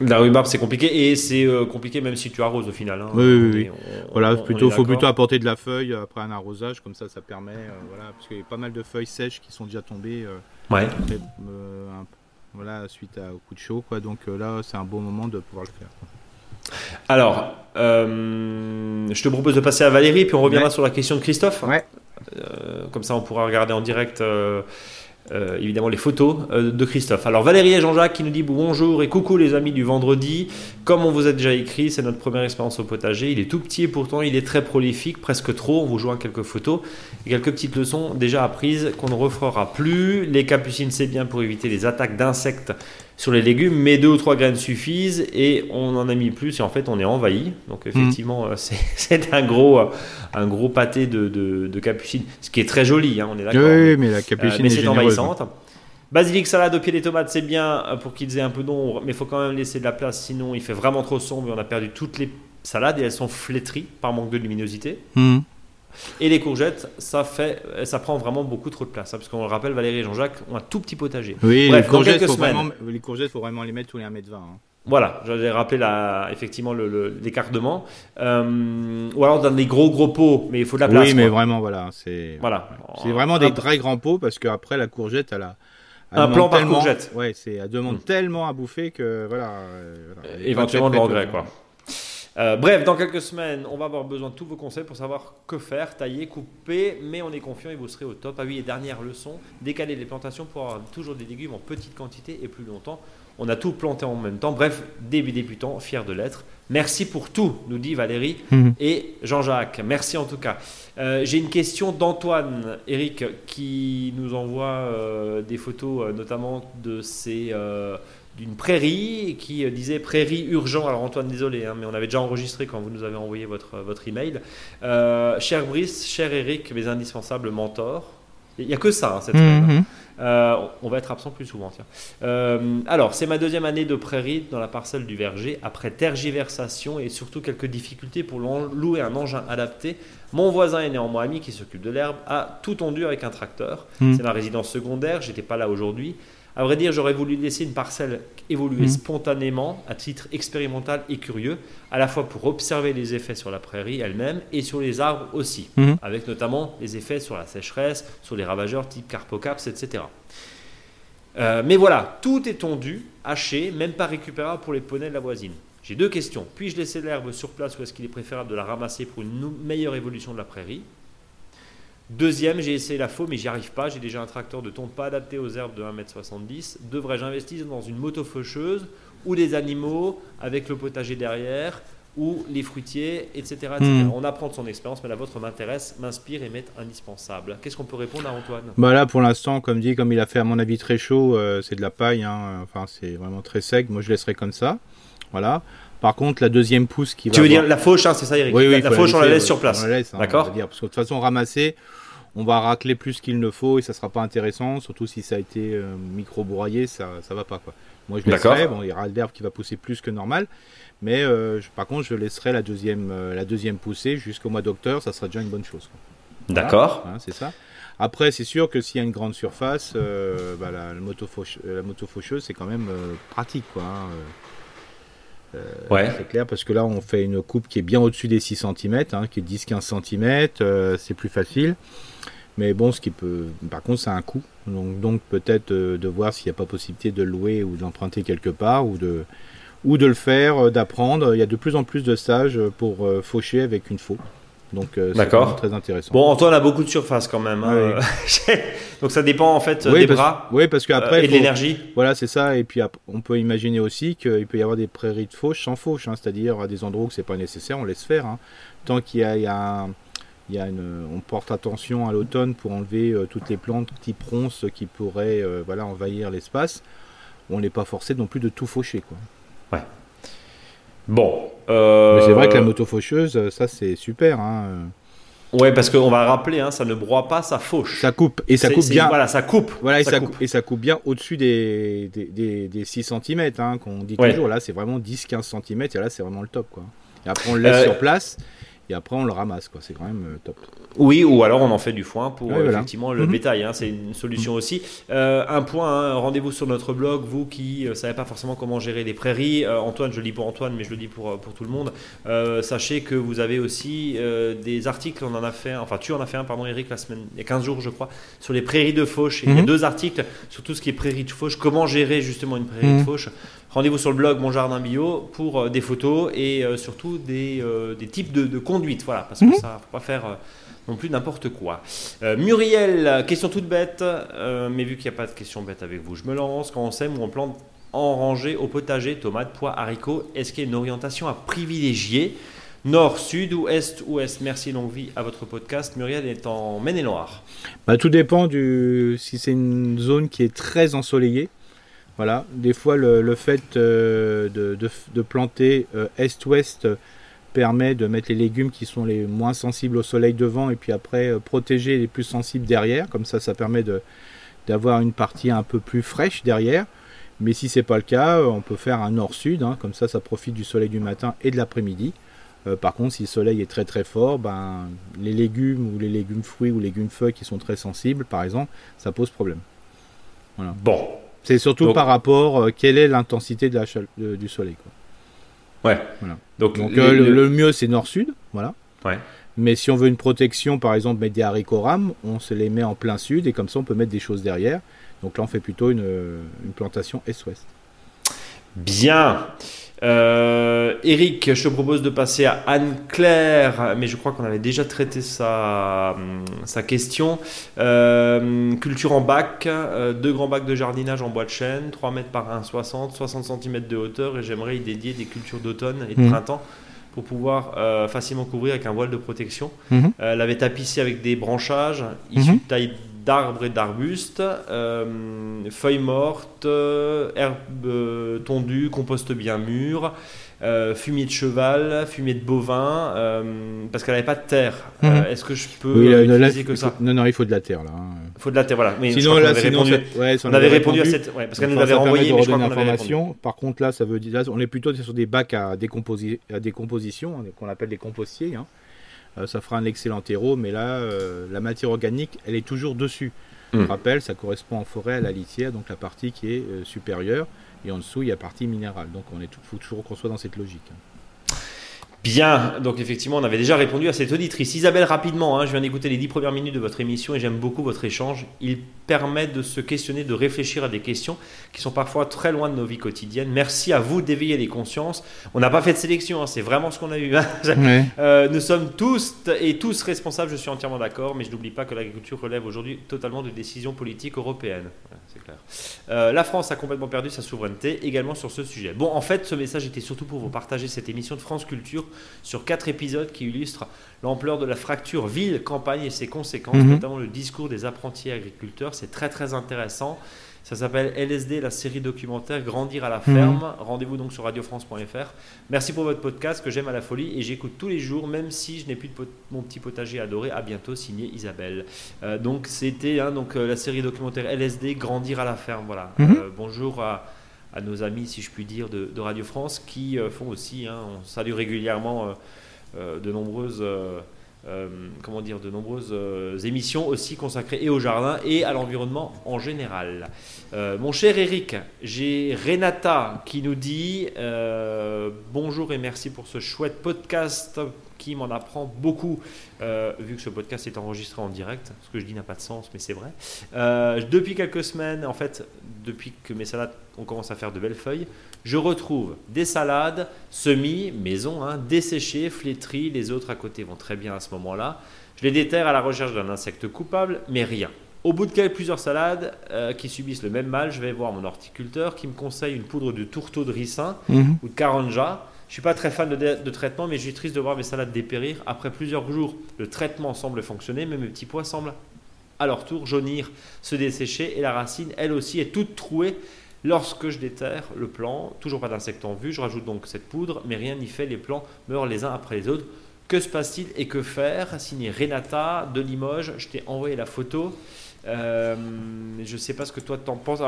La rhubarbe, c'est compliqué et c'est euh, compliqué même si tu arroses au final. Hein.
Oui, oui, oui. voilà, plutôt, faut plutôt apporter de la feuille après un arrosage, comme ça, ça permet, euh, voilà, parce qu'il y a pas mal de feuilles sèches qui sont déjà tombées.
Euh, ouais.
voilà, suite au coup de chaud, quoi. Donc là, c'est un bon moment de pouvoir le faire.
Alors, je te propose de passer à Valérie, puis on reviendra sur la question de Christophe.
Ouais.
Euh, comme ça, on pourra regarder en direct. Euh, euh, évidemment les photos de Christophe. Alors Valérie et Jean-Jacques qui nous dit bonjour et coucou les amis du vendredi. Comme on vous a déjà écrit, c'est notre première expérience au potager. Il est tout petit et pourtant il est très prolifique, presque trop. On vous joint quelques photos et quelques petites leçons déjà apprises qu'on ne refera plus. Les capucines c'est bien pour éviter les attaques d'insectes sur les légumes, mais deux ou trois graines suffisent et on en a mis plus et en fait on est envahi. Donc effectivement, mm. c'est un gros, un gros pâté de, de, capucine, ce qui est très joli, hein, on est d'accord.
Oui, mais la capucine euh,
c'est envahissante. Basilic salade au pied des tomates, c'est bien pour qu'ils aient un peu d'ombre, mais il faut quand même laisser de la place, sinon il fait vraiment trop sombre et on a perdu toutes les salades et elles sont flétries par manque de luminosité. Mm. Et les courgettes, ça fait, ça prend vraiment beaucoup trop de place. Hein, parce qu'on le rappelle, Valérie et Jean-Jacques ont un tout petit potager.
Oui, les, courgettes, faut vraiment, les courgettes, faut vraiment les mettre tous les 1m20. Hein.
Voilà, j'avais rappelé la, effectivement l'écartement. Euh, ou alors dans des gros gros pots, mais il faut de la place.
Oui, mais vraiment, voilà. C'est voilà. c'est vraiment des très grands pots parce qu'après, la courgette, elle a.
un plan par courgette.
Ouais, c'est, elle demande hmm. tellement à bouffer que voilà. Euh,
Éventuellement de l'engrais, quoi. Euh, bref, dans quelques semaines, on va avoir besoin de tous vos conseils pour savoir que faire, tailler, couper, mais on est confiant et vous serez au top. Ah oui, et dernière leçon, décaler les plantations pour avoir toujours des légumes en petite quantité et plus longtemps. On a tout planté en même temps. Bref, début débutant, fier de l'être. Merci pour tout, nous dit Valérie mhm. et Jean-Jacques. Merci en tout cas. Euh, j'ai une question d'Antoine, Eric, qui nous envoie euh, des photos, notamment de ses d'une prairie qui euh, disait prairie urgent. Alors Antoine, désolé, hein, mais on avait déjà enregistré quand vous nous avez envoyé votre, votre email. Euh, cher Brice, cher Eric, mes indispensables mentors. Il n'y a que ça, hein, cette mm on va être absent plus souvent. alors, c'est ma deuxième année de prairie dans la parcelle du verger. Après tergiversation et surtout quelques difficultés pour louer un engin adapté, mon voisin est néanmoins ami qui s'occupe de l'herbe, a tout tondu avec un tracteur. Mhm. C'est ma résidence secondaire, j'étais pas là aujourd'hui. À vrai dire, j'aurais voulu laisser une parcelle évoluer mhm. spontanément, à titre expérimental et curieux, à la fois pour observer les effets sur la prairie elle-même et sur les arbres aussi, mhm. avec notamment les effets sur la sécheresse, sur les ravageurs type carpocaps, etc. Euh, mais voilà, tout est tondu, haché, même pas récupérable pour les poneys de la voisine. J'ai deux questions. Puis-je laisser l'herbe sur place ou est-ce qu'il est préférable de la ramasser pour une meilleure évolution de la prairie? Deuxième, j'ai essayé la faux, mais j'y arrive pas. J'ai déjà un tracteur de tonte pas adapté aux herbes de 1m70. Devrais-je investir dans une moto faucheuse ou des animaux avec le potager derrière ou les fruitiers, etc. Hmm. On apprend de son expérience, mais la vôtre m'intéresse, m'inspire et m'est indispensable. Qu'est-ce qu'on peut répondre à Antoine?
Bah Là, pour l'instant, comme dit, comme il a fait à mon avis très chaud, euh, c'est de la paille. Hein. Enfin, c'est vraiment très sec. Moi, je laisserai comme ça. Voilà. Par contre, la deuxième pousse qui
va. Tu veux dire la fauche, hein, c'est ça, Eric?
Oui, oui,
la, fauche, on la laisse sur place.
Hein, D'accord? Parce que de toute façon, ramasser, on va racler plus qu'il ne faut et ça sera pas intéressant, surtout si ça a été euh, micro broyé, ça ça va pas quoi. Moi je laisserai, bon il y aura l'herbe qui va pousser plus que normal, mais euh, par contre je laisserai la deuxième euh, la deuxième poussée jusqu'au mois d'octobre, ça sera déjà une bonne chose.
D'accord.
c'est ça. Après c'est sûr que s'il y a une grande surface, bah, la, moto la moto faucheuse c'est quand même pratique quoi. Hein,
ouais.
C'est clair parce que là on fait une coupe qui est bien au-dessus des 6 cm, hein, qui est 10-15 cm, c'est plus facile. Mais bon, ce qui peut, par contre, c'est un coût. Donc, donc peut-être de voir s'il n'y a pas possibilité de louer ou d'emprunter quelque part ou de, ou de le faire, d'apprendre. Il y a de plus en plus de stages pour faucher avec une faux. Donc euh, c'est très intéressant.
Bon, Antoine a beaucoup de surface quand même. Hein. Donc ça dépend en fait des bras.
Oui, parce qu'après
euh, et de l'énergie.
Voilà, c'est ça. Et puis on peut imaginer aussi qu'il peut y avoir des prairies de fauche sans fauche, hein. c'est-à-dire à des endroits où c'est pas nécessaire, on laisse faire. Hein. Tant qu'il y a, il y a, il y a une, on porte attention à l'automne pour enlever euh, toutes les plantes type ronces qui pourraient voilà envahir l'espace. On n'est pas forcé non plus de tout faucher quoi.
Ouais. Bon.
Euh... c'est vrai que la moto faucheuse, ça c'est super. Hein.
Ouais, parce qu'on va rappeler, hein, ça ne broie pas, ça fauche.
Ça coupe et ça coupe bien.
Voilà, ça coupe.
Voilà, et ça, coupe. et ça coupe bien au-dessus des, des, des, 6 cm hein, qu'on dit toujours. Là, c'est vraiment 10-15 cm et là, c'est vraiment le top. Quoi. Et après, on le laisse euh, sur place et après on le ramasse quoi. C'est quand même euh, top.
Oui ou alors on en fait du foin pour effectivement le mhm. bétail hein, c'est une solution mhm. aussi. Euh, un point hein, rendez-vous sur notre blog vous qui ne euh, savez pas forcément comment gérer les prairies. Antoine je le dis pour Antoine mais je le dis pour, pour tout le monde. Sachez que vous avez aussi des articles on en a fait enfin tu en as fait un pardon Eric la semaine il y a 15 jours je crois sur les prairies de fauche. Il y a mhm. deux articles sur tout ce qui est prairies de fauche. Comment gérer justement une prairie de fauche? Rendez-vous sur le blog Mon Jardin Bio pour euh, des photos et euh, surtout des, euh, des types de, de, conduite. Voilà, parce que mhm. ça, faut pas faire non plus n'importe quoi. Muriel, question toute bête, mais vu qu'il n'y a pas de question bête avec vous, je me lance. Quand on sème ou on plante en rangée au potager, tomates, pois, haricots, est-ce qu'il y a une orientation à privilégier? Nord, sud ou est, ouest? Merci, longue vie à votre podcast. Muriel est en Maine-et-Loire.
Bah, tout dépend du si c'est une zone qui est très ensoleillée. Voilà, des fois le, fait euh, de, planter euh, est-ouest permet de mettre les légumes qui sont les moins sensibles au soleil devant et puis après euh, protéger les plus sensibles derrière. Comme ça, ça permet d'avoir une partie un peu plus fraîche derrière. Mais si c'est pas le cas, on peut faire un nord-sud, hein. comme ça, ça profite du soleil du matin et de l'après-midi. par contre, si le soleil est très très fort, ben, les légumes ou les légumes fruits ou légumes feuilles qui sont très sensibles, par exemple, ça pose problème.
Voilà. Bon,
c'est surtout par rapport à euh, quelle est l'intensité de la du soleil.
Quoi. Ouais.
Donc, euh, le, mieux c'est nord-sud, voilà.
Ouais.
Mais si on veut une protection, par exemple mettre des haricots rames, on se les met en plein sud et comme ça on peut mettre des choses derrière. Donc là on fait plutôt une, une plantation est-ouest.
Bien. Euh, Eric, je te propose de passer à Anne-Claire, mais je crois qu'on avait déjà traité sa, sa question. Euh, culture en bac, euh, deux grands bacs de jardinage en bois de chêne, 3 mètres par 1,60, 60 cm de hauteur, et j'aimerais y dédier des cultures d'automne et de mhm. printemps pour pouvoir facilement couvrir avec un voile de protection. Mhm. elle avait tapissé avec des branchages issus mhm. de taille d'arbres et d'arbustes, euh, feuilles mortes, euh, herbes euh, tondues, compost bien mûr, fumier de cheval, fumier de bovin, parce qu'elle n'avait pas de terre. Mhm. Est-ce que je peux utiliser que ça?
Non, non, il faut de la terre là.
Hein. Il faut de la terre, voilà.
Mais sinon, là, sinon,
répondu, ouais, on, avait répondu, à cette, ouais, parce qu'elle nous l'avait renvoyé, mais je crois
Par contre, là, ça veut dire, on est plutôt sur des bacs à décomposition, hein, qu'on appelle des compostiers. Hein. Euh, ça fera un excellent terreau, mais là, euh, la matière organique, elle est toujours dessus. Je hmm. rappelle, ça correspond en forêt à la litière, donc la partie qui est euh, supérieure, et en dessous, il y a la partie minérale. Donc on est faut toujours qu'on soit dans cette logique. Hein.
Bien, donc effectivement, on avait déjà répondu à cette auditrice. Isabelle, rapidement, hein, je viens d'écouter les dix premières minutes de votre émission et j'aime beaucoup votre échange. Il permet de se questionner, de réfléchir à des questions qui sont parfois très loin de nos vies quotidiennes. Merci à vous d'éveiller les consciences. On n'a pas fait de sélection, hein, c'est vraiment ce qu'on a eu. Hein. Euh, nous sommes tous et tous responsables, je suis entièrement d'accord, mais je n'oublie pas que l'agriculture relève aujourd'hui totalement de décisions politiques européennes. c'est clair. Euh, la France a complètement perdu sa souveraineté également sur ce sujet. Bon, en fait, ce message était surtout pour vous partager cette émission de France Culture sur quatre épisodes qui illustrent l'ampleur de la fracture ville-campagne et ses conséquences, mhm. notamment le discours des apprentis agriculteurs. C'est très très intéressant. Ça s'appelle LSD, la série documentaire Grandir à la ferme. Mhm. Rendez-vous donc sur radiofrance.fr. Merci pour votre podcast que j'aime à la folie et j'écoute tous les jours, même si je n'ai plus de mon petit potager adoré. À bientôt, signé Isabelle. Euh, donc c'était hein, donc euh, la série documentaire LSD, Grandir à la ferme. Voilà. Mhm. Euh, bonjour à à nos amis, si je puis dire, de, Radio France, qui euh, font aussi, hein, on salue régulièrement euh, euh, de nombreuses, comment dire, de nombreuses émissions aussi consacrées et au jardin et à l'environnement en général. mon cher Eric, j'ai Renata qui nous dit bonjour et merci pour ce chouette podcast qui m'en apprend beaucoup, euh, vu que ce podcast est enregistré en direct. Ce que je dis n'a pas de sens, mais c'est vrai. Euh, depuis quelques semaines, en fait, depuis que mes salades ont commencé à faire de belles feuilles, je retrouve des salades semis, maison, hein, desséchées, flétries. Les autres à côté vont très bien à ce moment-là. Je les déterre à la recherche d'un insecte coupable, mais rien. Au bout de plusieurs salades euh, qui subissent le même mal, je vais voir mon horticulteur qui me conseille une poudre de tourteau de ricin mhm. ou de caranja. Je suis pas très fan de, traitement, mais je suis triste de voir mes salades dépérir. Après plusieurs jours, le traitement semble fonctionner, mais mes petits pois semblent à leur tour jaunir, se dessécher, et la racine, elle aussi, est toute trouée. Lorsque je déterre le plant, toujours pas d'insectes en vue, je rajoute donc cette poudre, mais rien n'y fait, les plants meurent les uns après les autres. Que se passe-t-il et que faire? Signé Renata de Limoges, je t'ai envoyé la photo. Euh, je ne sais pas ce que toi t'en penses.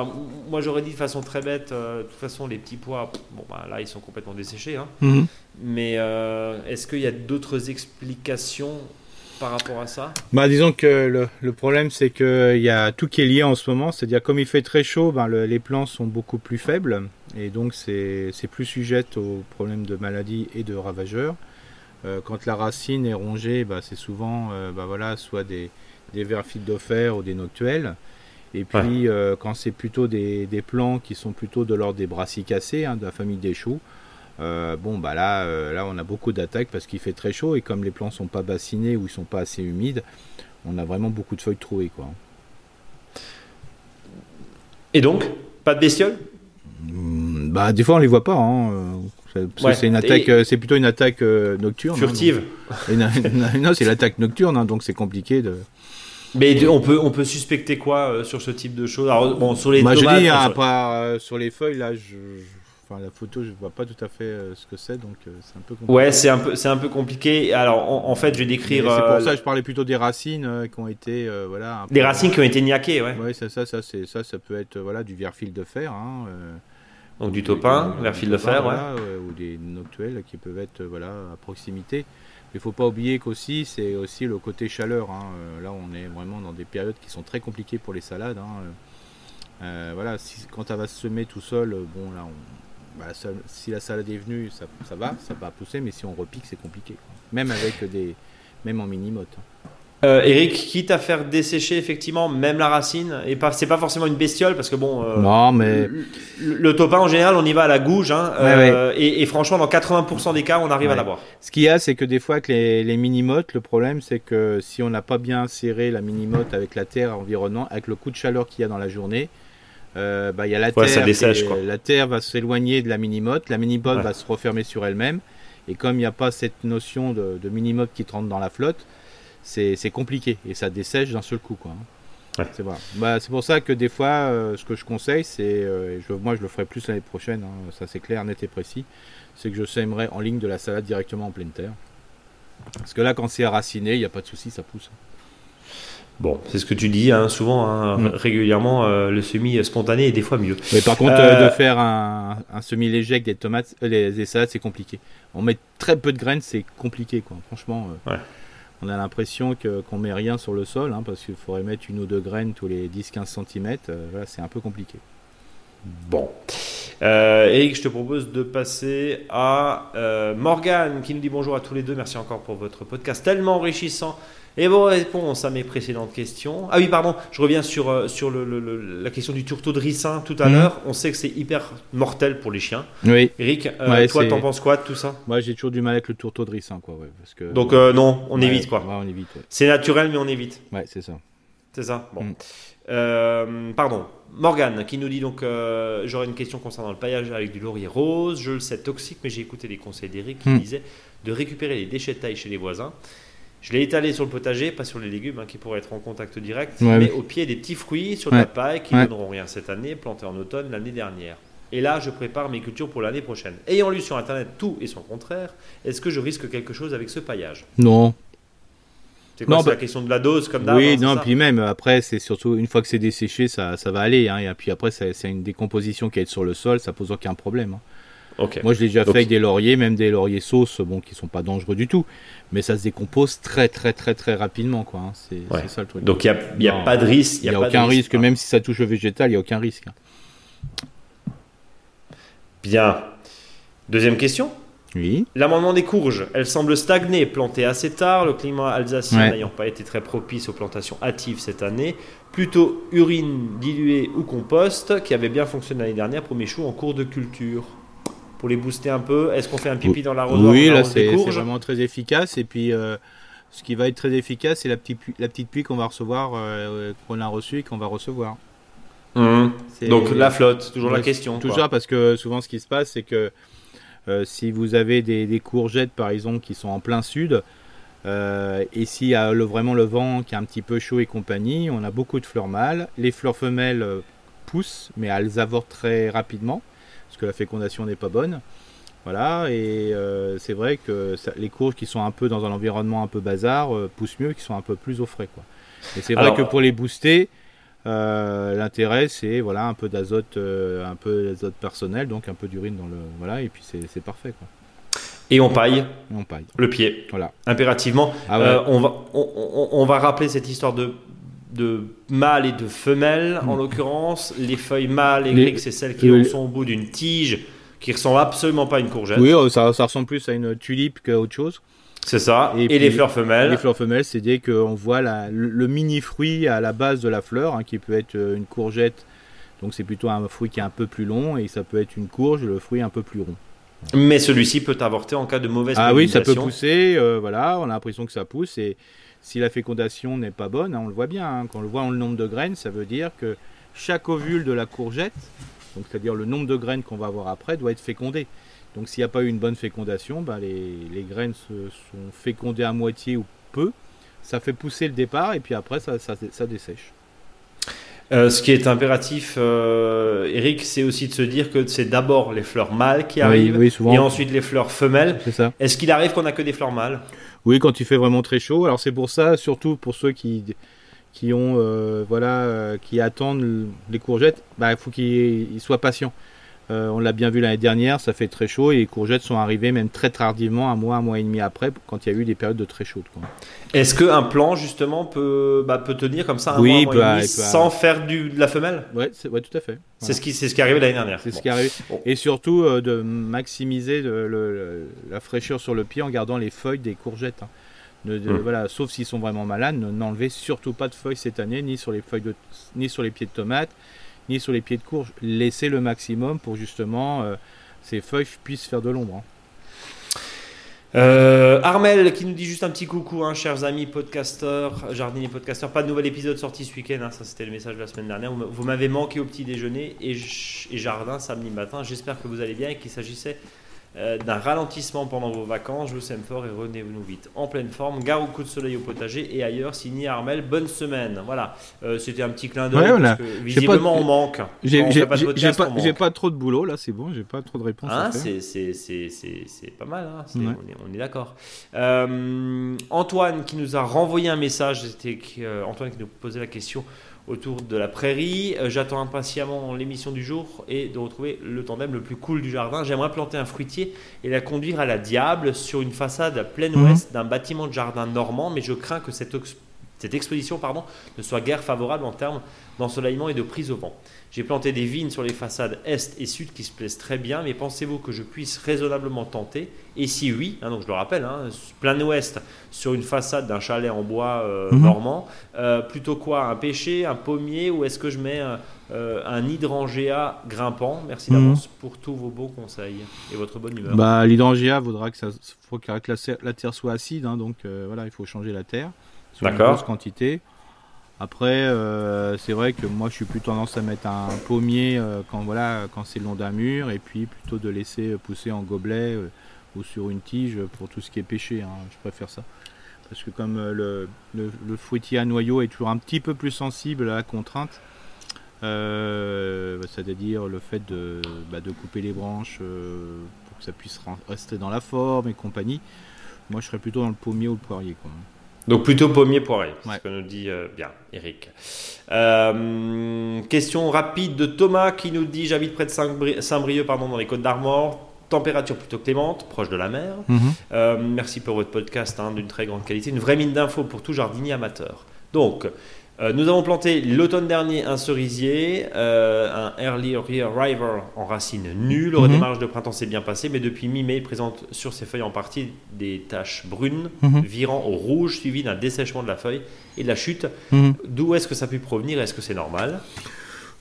moi j'aurais dit de façon très bête, euh, de toute façon les petits pois, bon bah, là ils sont complètement desséchés. Hein. Mhm. Mais euh, est-ce qu'il y a d'autres explications par rapport à ça?
Bah, Disons que le, problème c'est qu'il y a tout qui est lié en ce moment, c'est-à-dire comme il fait très chaud, ben, les plants sont beaucoup plus faibles et donc c'est plus sujette aux problèmes de maladies et de ravageurs. quand la racine est rongée, bah, c'est souvent bah, voilà, soit des des vers d'offert ou des noctuels. Et puis, euh, quand c'est plutôt des, des, plants qui sont plutôt de l'ordre des brassicacées, hein, de la famille des choux, euh, bon, bah là, euh, là, on a beaucoup d'attaques parce qu'il fait très chaud et comme les plants sont pas bassinés ou ils sont pas assez humides, on a vraiment beaucoup de feuilles trouées, quoi.
Et donc, pas de bestioles?
Hmm, Bah, des fois, on les voit pas. Hein. C'est une attaque, c'est plutôt une attaque nocturne.
Hein, Furtive.
non, c'est l'attaque nocturne, donc c'est compliqué de.
Mais on peut, on peut suspecter quoi euh, sur ce type de choses? Alors, bon, sur les je
dis, hein, sur... Euh, sur les feuilles, là, je, enfin, la photo, je vois pas tout à fait euh, ce que c'est, donc c'est un peu compliqué.
Ouais, c'est un peu, c'est un peu compliqué. Alors, en, fait, je vais décrire.
C'est pour ça que je parlais plutôt des racines qui ont été, voilà.
des racines qui ont été niaquées, ouais.
Ouais, ça, ça, ça, c'est ça, ça peut être, voilà, du verfil de fer. Hein,
donc du topin, verfil de fer, ouais.
Ou des noctuels qui peuvent être, voilà, à proximité. Il faut pas oublier qu'aussi, c'est aussi le côté chaleur. Hein. Euh, là, on est vraiment dans des périodes qui sont très compliquées pour les salades. Hein. Euh, euh, voilà, quand elle va se semer tout seul, bon là, bah, si la salade est venue, ça, va, ça va pousser, mais si on repique, c'est compliqué. Même avec des, même en mini-motte. Hein.
Euh, Eric, quitte à faire dessécher effectivement même la racine, et pas, c'est pas forcément une bestiole parce que bon,
euh, non mais
le, topin en général on y va à la gouge, hein, euh, Et, franchement dans 80% des cas on arrive à l'avoir.
Ce qu'il y a c'est que des fois avec les, les mini-mottes, le problème c'est que si on n'a pas bien serré la mini-motte avec la terre environnante, avec le coup de chaleur qu'il y a dans la journée, bah il y a la terre, la terre va s'éloigner de la mini-motte, la mini-motte va se refermer sur elle-même, et comme il n'y a pas cette notion de, de mini-motte qui rentre dans la flotte c'est compliqué et ça dessèche d'un seul coup. Quoi. Hein. C'est bah, pour ça que des fois, euh, ce que je conseille, c'est, euh, moi je le ferai plus l'année prochaine, hein, ça c'est clair, net et précis, c'est que je sèmerai en ligne de la salade directement en pleine terre. Parce que là, quand c'est raciné, il n'y a pas de souci, ça pousse.
Bon, c'est ce que tu dis hein, souvent, mm. régulièrement, euh, le semi spontané est des fois mieux.
Mais par contre, de faire un, semi léger avec des tomates, les, salades, c'est compliqué. On met très peu de graines, c'est compliqué, quoi. Franchement. Ouais on a l'impression qu'on met rien sur le sol, hein, parce qu'il faudrait mettre une ou deux graines tous les 10-15 cm. Euh, c'est un peu compliqué.
Bon. Euh, Eric, je te propose de passer à euh, Morgane qui nous dit bonjour à tous les deux. Merci encore pour votre podcast tellement enrichissant et vos réponses à mes précédentes questions. Ah oui, pardon, je reviens sur, euh, sur le, la question du tourteau de ricin tout à mhm. l'heure. On sait que c'est hyper mortel pour les chiens.
Oui.
Eric, euh, toi, t'en penses quoi de tout ça?
Moi, j'ai toujours du mal avec le tourteau de ricin. Quoi, parce que,
Donc, euh, non, on évite quoi.
on évite.
C'est naturel, mais on évite.
Ouais, c'est ça.
C'est ça? Bon. Mm. pardon. Morgane qui nous dit donc j'aurais une question concernant le paillage avec du laurier rose. Je le sais toxique, mais j'ai écouté les conseils d'Eric qui mm. disait de récupérer les déchets de taille chez les voisins. Je l'ai étalé sur le potager, pas sur les légumes hein, qui pourraient être en contact direct, mais au pied des petits fruits sur la paille qui ne donneront rien cette année, plantés en automne l'année dernière. Et là, je prépare mes cultures pour l'année prochaine. Ayant lu sur Internet tout et son contraire, est-ce que je risque quelque chose avec ce paillage?
Non.
C'est quoi, bah, la question de la dose comme d'hab
Oui, hein, non, puis même après, c'est surtout une fois que c'est desséché, ça, ça va aller. Hein, et puis après, c'est une décomposition qui est sur le sol, ça pose aucun problème. Moi, je l'ai déjà fait avec des lauriers, même des lauriers sauces, bon, qui sont pas dangereux du tout, mais ça se décompose très, très, très, très rapidement, quoi. Hein. C'est ça le truc.
Donc, il n'y a, pas de risque.
Il n'y a, aucun risque, même si ça touche le végétal, il n'y a aucun risque. Hein.
Bien. Deuxième question.
Oui.
L'amendement des courges, elles semblent stagner, plantées assez tard, le climat alsacien n'ayant pas été très propice aux plantations hâtives cette année. Plutôt urine diluée ou compost, qui avait bien fonctionné l'année dernière pour mes choux en cours de culture. Pour les booster un peu, est-ce qu'on fait un pipi dans l'arrosoir
Oui, là c'est vraiment très efficace. Et puis euh, ce qui va être très efficace, c'est la petite, la petite pluie qu'on va recevoir, euh, qu'on a reçue et qu'on va recevoir.
Mmh. Donc la flotte, toujours la question.
Tout ça parce que souvent ce qui se passe, c'est que euh, si vous avez des, courgettes par exemple qui sont en plein sud, euh, et s'il y a vraiment le vent qui est un petit peu chaud et compagnie, on a beaucoup de fleurs mâles. Les fleurs femelles euh, poussent, mais elles avortent très rapidement, que la fécondation n'est pas bonne. Voilà, et c'est vrai que les courges qui sont un peu dans un environnement un peu bazar poussent mieux, qui sont un peu plus au frais. Quoi. Et c'est vrai que pour les booster, euh, l'intérêt, c'est voilà un peu d'azote, euh, un peu d'azote personnel, donc un peu d'urine dans le voilà, et puis c'est parfait quoi.
Et on paille.
on paille.
Le pied.
Voilà.
Impérativement. Ah euh, on, va, on, va rappeler cette histoire de, de mâle et de femelle, en mm. l'occurrence. Les feuilles mâles et c'est celles qui sont au bout d'une tige qui ressemble absolument pas à une courgette.
Oui, ça, ça ressemble plus à une tulipe qu'à autre chose.
C'est ça. Et, les fleurs femelles.
Les fleurs femelles, c'est dès qu'on voit le, mini fruit à la base de la fleur, hein, qui peut être euh, une courgette. Donc c'est plutôt un fruit qui est un peu plus long et ça peut être une courge, le fruit un peu plus rond.
Mais celui-ci peut avorter en cas de mauvaise
Ah oui, ça peut pousser. Euh, voilà, on a l'impression que ça pousse et si la fécondation n'est pas bonne, hein, on le voit bien. Hein, quand on le voit en le nombre de graines, ça veut dire que chaque ovule de la courgette, c'est-à-dire le nombre de graines qu'on va avoir après, doit être fécondé. Donc s'il n'y a pas eu une bonne fécondation, ben, les, graines se sont fécondées à moitié ou peu. Ça fait pousser le départ et puis après ça, dessèche.
Euh, ce qui est impératif, euh, Eric, c'est aussi de se dire que c'est d'abord les fleurs mâles qui arrivent et ensuite les fleurs femelles. Est-ce qu'il arrive qu'on n'a que des fleurs mâles?
Oui, quand il fait vraiment très chaud. Alors c'est pour ça, surtout pour ceux qui, qui ont, euh, voilà, qui attendent les courgettes, bah, il faut qu'ils soient patients. Euh, on l'a bien vu l'année dernière, ça fait très chaud et les courgettes sont arrivées même très tardivement, un mois, un mois et demi après, quand il y a eu des périodes de très chaudes.
Est-ce qu'un plan justement peut, bah, peut tenir comme ça un mois, un mois et demi, sans faire du, de la femelle?
Oui, ouais, tout à fait.
C'est ce qui, c'est ce qui est arrivé l'année dernière.
C'est ce qui est Et surtout euh, de maximiser la fraîcheur sur le pied en gardant les feuilles des courgettes. Hein. Voilà, sauf s'ils sont vraiment malades, n'enlevez surtout pas de feuilles cette année, ni sur les feuilles de, ni sur les pieds de tomates, ni sur les pieds de courge. Laissez le maximum pour justement euh, ces feuilles puissent faire de l'ombre. Hein.
Euh, Armel qui nous dit juste un petit coucou, hein, chers amis podcasteurs, jardiniers podcasteurs. Pas de nouvel épisode sorti ce week-end, hein, ça c'était le message de la semaine dernière. Vous m'avez manqué au petit déjeuner et, et jardin samedi matin. J'espère que vous allez bien et qu'il s'agissait d'un ralentissement pendant vos vacances. Je vous aime fort et revenez-nous vite en pleine forme. Gare au coup de soleil au potager et ailleurs. Signé Armel. Bonne semaine. Voilà. Euh, c'était un petit clin d'œil. parce que visiblement, on manque.
J'ai pas, trop de boulot là. C'est bon. J'ai pas trop de réponses.
Hein, c'est pas mal. Hein. on est, d'accord. Euh, Antoine qui nous a renvoyé un message. C'était Antoine qui nous posait la question autour de la prairie. Euh, j'attends impatiemment l'émission du jour et de retrouver le tandem le plus cool du jardin. J'aimerais planter un fruitier et la conduire à la diable sur une façade à plein mhm. ouest d'un bâtiment de jardin normand, mais je crains que cette, cette exposition pardon, ne soit guère favorable en termes d'ensoleillement et de prise au vent. J'ai planté des vignes sur les façades est et sud qui se plaisent très bien, mais pensez-vous que je puisse raisonnablement tenter? Et si oui, hein, donc je le rappelle, hein, plein ouest sur une façade d'un chalet en bois euh, mhm. normand, euh, plutôt quoi Un pêcher, un pommier ou est-ce que je mets euh, un hydrangea grimpant? Merci mhm. d'avance pour tous vos bons conseils et votre bonne humeur.
Bah, L'hydrangea voudra que, ça, faut que la, terre soit acide, hein, donc voilà, il faut changer la terre sur une grosse quantité. Après, euh, c'est vrai que moi je suis plus tendance à mettre un pommier euh, quand voilà quand c'est le long d'un mur et puis plutôt de laisser pousser en gobelet euh, ou sur une tige pour tout ce qui est pêché. Hein. je préfère ça. Parce que comme le, fruitier à noyau est toujours un petit peu plus sensible à la contrainte, c'est-à-dire le fait de, bah, de, couper les branches pour que ça puisse rester dans la forme et compagnie, moi je serais plutôt dans le pommier ou le poirier. Quoi.
Donc plutôt pommier poiré, c'est ce que nous dit euh, bien Eric. Euh, question rapide de Thomas qui nous dit j'habite près de Saint-Brieuc pardon, dans les Côtes d'Armor. Température plutôt clémente, proche de la mer. Mhm. Euh, merci pour votre podcast hein, d'une très grande qualité. Une vraie mine d'infos pour tout jardinier amateur. Donc, Euh, nous avons planté l'automne dernier un cerisier, euh, un Early Arrival en racine nue. Le redémarrage de printemps s'est bien passé, mais depuis mi-mai, il présente sur ses feuilles en partie des taches brunes,
Mhm.
virant au rouge, suivi d'un dessèchement de la feuille et de la chute.
Mhm.
D'où est-ce que ça a pu provenir? Est-ce que c'est normal?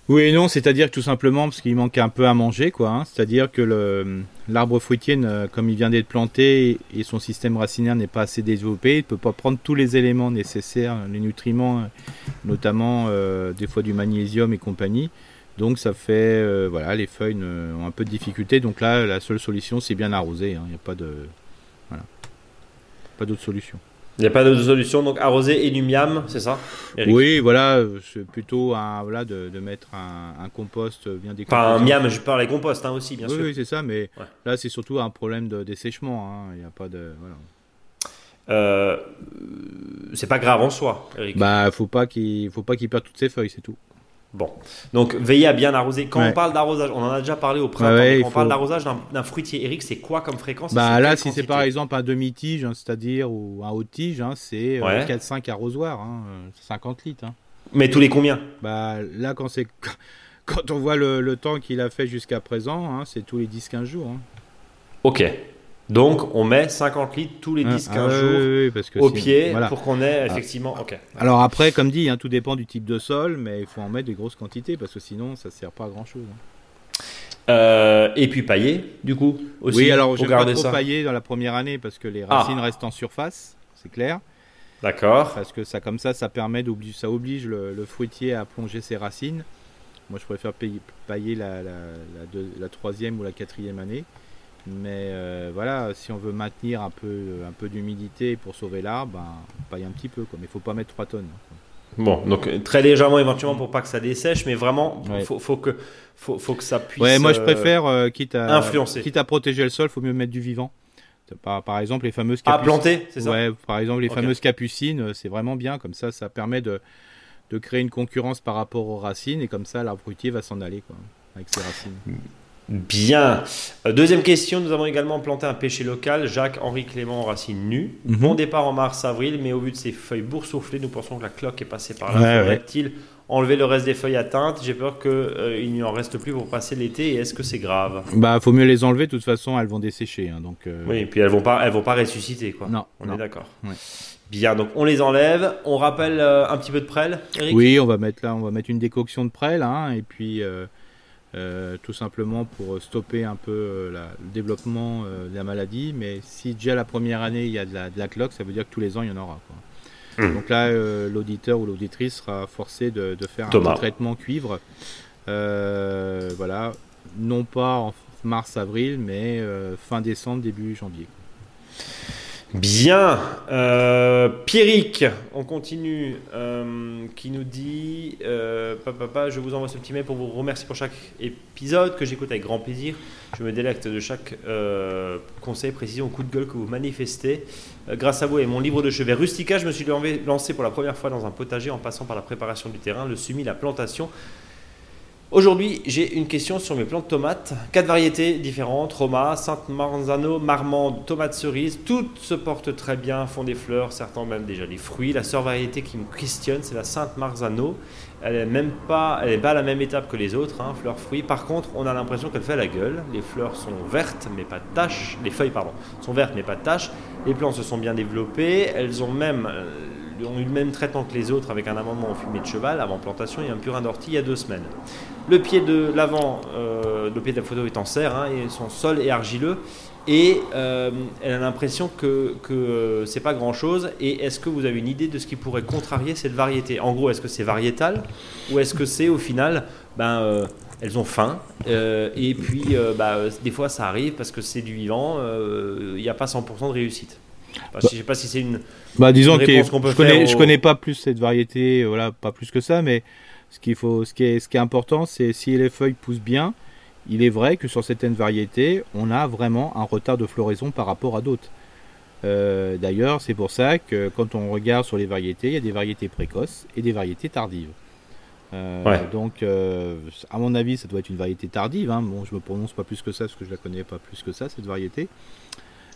Oui et non, c'est-à-dire tout simplement parce qu'il manque un peu à manger, quoi. hein. C'est-à-dire que l'arbre fruitier, comme il vient d'être planté et son système racinaire n'est pas assez développé, il ne peut pas prendre tous les éléments nécessaires, les nutriments, notamment euh, des fois du magnésium et compagnie. Donc ça fait, euh, voilà, les feuilles ont un peu de difficulté. Donc là, la seule solution, c'est bien arroser. hein. Il n'y a pas de, voilà, pas d'autre solution.
Il n'y a pas de solution, donc arroser et du miam, c'est ça Eric?
Oui, voilà, euh, c'est plutôt un, voilà, de, de mettre un, un compost bien décomposé.
Enfin, un miam, je parle des composts hein, aussi, bien
oui,
sûr.
oui, c'est ça, mais
Ouais.
là, c'est surtout un problème de dessèchement. hein. Il n'y a pas de. Voilà.
Euh, c'est pas grave en soi, Eric.
Bah, faut pas qu'il faut pas qu'il perde toutes ses feuilles, c'est tout.
Bon, donc veillez à bien arroser. Quand
Ouais.
on parle d'arrosage, on en a déjà parlé au printemps.
Ouais,
quand on parle d'arrosage d'un fruitier, Eric, c'est quoi comme fréquence?
Bah là, si c'est par exemple un demi-tige, hein, c'est-à-dire ou un haut tige, hein, c'est euh,
Ouais.
4-5 arrosoirs, hein, euh, 50 litres. hein.
Mais tous les combien?
Bah là, quand c'est quand on voit le, le temps qu'il a fait jusqu'à présent, c'est tous les 10-15 jours.
Ok. Donc on met 50 litres tous les
Hein,
10-15
ah ouais,
jours
parce que
au pied
voilà.
pour qu'on ait effectivement. Ok.
Alors après, comme dit, hein, tout dépend du type de sol, mais il faut en mettre des grosses quantités parce que sinon, ça sert pas à grand chose.
Euh, et puis pailler, du coup, aussi.
oui, alors je vais pas trop
ça.
pailler dans la première année parce que les
Ah.
racines restent en surface, c'est clair.
D'accord.
Parce que ça, comme ça, ça permet d'obliger, ça oblige le, le fruitier à plonger ses racines. Moi, je préfère pailler, pailler la, la, la deux- la troisième ou la quatrième année. Mais euh, voilà, si on veut maintenir un peu, un peu d'humidité pour sauver l'arbre, ben, on paille un petit peu. Quoi. Mais il faut pas mettre 3 tonnes.
Bon, donc euh, très légèrement éventuellement pour pas que ça dessèche, mais vraiment,
Ouais.
faut, faut que, faut, faut que ça puisse.
Ouais, moi je
euh,
préfère, euh, quitte, à,
influencer.
quitte à protéger le sol, faut mieux mettre du vivant. Par, par exemple, les fameuses
À
capucines.
planter, c'est ça
Ouais, par exemple, les fameuses capucines, c'est vraiment bien. Comme ça, ça permet de, de créer une concurrence par rapport aux racines. Et comme ça, l'arbre fruitier va s'en aller quoi, avec ses racines.
Bien. Euh, deuxième question, nous avons également planté un pêcher local, Jacques-Henri Clément en racines nues.
Mhm.
Bon départ en mars-avril, mais au vu de ses feuilles boursouflées, nous pensons que la cloque est passée par là.
Ouais, ouais.
Faudrait-il enlever le reste des feuilles atteintes? J'ai peur qu'il n'y en reste plus pour passer l'été, et est-ce que c'est grave?
Bah, faut mieux les enlever. De toute façon, elles vont dessécher. hein, donc, euh,
Oui, et puis elles vont pas, elles vont pas ressusciter, quoi.
Non,
On
non.
est d'accord.
Ouais.
Bien, donc on les enlève. On rappelle euh, un petit peu de prêle, Eric?
Oui, on va mettre là, on va mettre une décoction de prêle, hein, et puis euh, tout simplement pour stopper un peu euh, la- le développement euh, de la maladie. Mais si déjà la première année il y a de la, de la cloque, ça veut dire que tous les ans il y en aura. Quoi.
Mhm.
Donc là, l'auditeur ou l'auditrice sera forcé de, de faire
Thomas.
un traitement cuivre. Voilà, non pas en mars-avril, mais fin décembre, début janvier.
Bien. Euh, Pierrick, on continue, euh, qui nous dit euh, papa, je vous envoie ce petit mail pour vous remercier pour chaque épisode que j'écoute avec grand plaisir. Je me délecte de chaque euh, conseil, précision ou coup de gueule que vous manifestez. Euh, grâce à vous et mon livre de chevet Rustica, je me suis lancé pour la première fois dans un potager en passant par la préparation du terrain, le semis, la plantation. Aujourd'hui, j'ai une question sur mes plantes tomates. Quatre variétés différentes Roma, Sainte Marzano, Marmande, tomate cerise. Toutes se portent très bien, font des fleurs, certains même déjà des fruits. La seule variété qui me questionne, c'est la Sainte Marzano. Elle n'est même pas, elle pas à la même étape que les autres, hein, fleurs, fruits. Par contre, on a l'impression qu'elle fait la gueule. Les fleurs sont vertes, mais pas de taches. Les feuilles, pardon, sont vertes, mais pas de taches. Les plants se sont bien développés. Elles ont même euh, ont eu le même traitement que les autres avec un amendement au fumier de cheval avant plantation et un purin d'ortie il y a deux semaines. Le pied de l'avant, euh, le pied de la photo est en serre hein, et son sol est argileux. Et euh, elle a l'impression que, que euh, c'est pas grand chose. Et est-ce que vous avez une idée de ce qui pourrait contrarier cette variété? En gros, est-ce que c'est variétal ou est-ce que c'est au final, ben, elles ont faim et puis bah, des fois ça arrive parce que c'est du vivant, il n'y a pas 100% de réussite. Enfin, je sais pas si c'est une.
Bah disons
Une
que
peut
je connais, je connais pas plus cette variété, euh, voilà, pas plus que ça, mais ce qu'il faut, ce qui est, ce qui est important, c'est si les feuilles poussent bien. Il est vrai que sur certaines variétés, on a vraiment un retard de floraison par rapport à d'autres. Euh, D'ailleurs, c'est pour ça que quand on regarde sur les variétés, il y a des variétés précoces et des variétés tardives. Euh,
Ouais.
Donc, euh, à mon avis, ça doit être une variété tardive. hein. Bon, je me prononce pas plus que ça parce que je la connais pas plus que ça cette variété.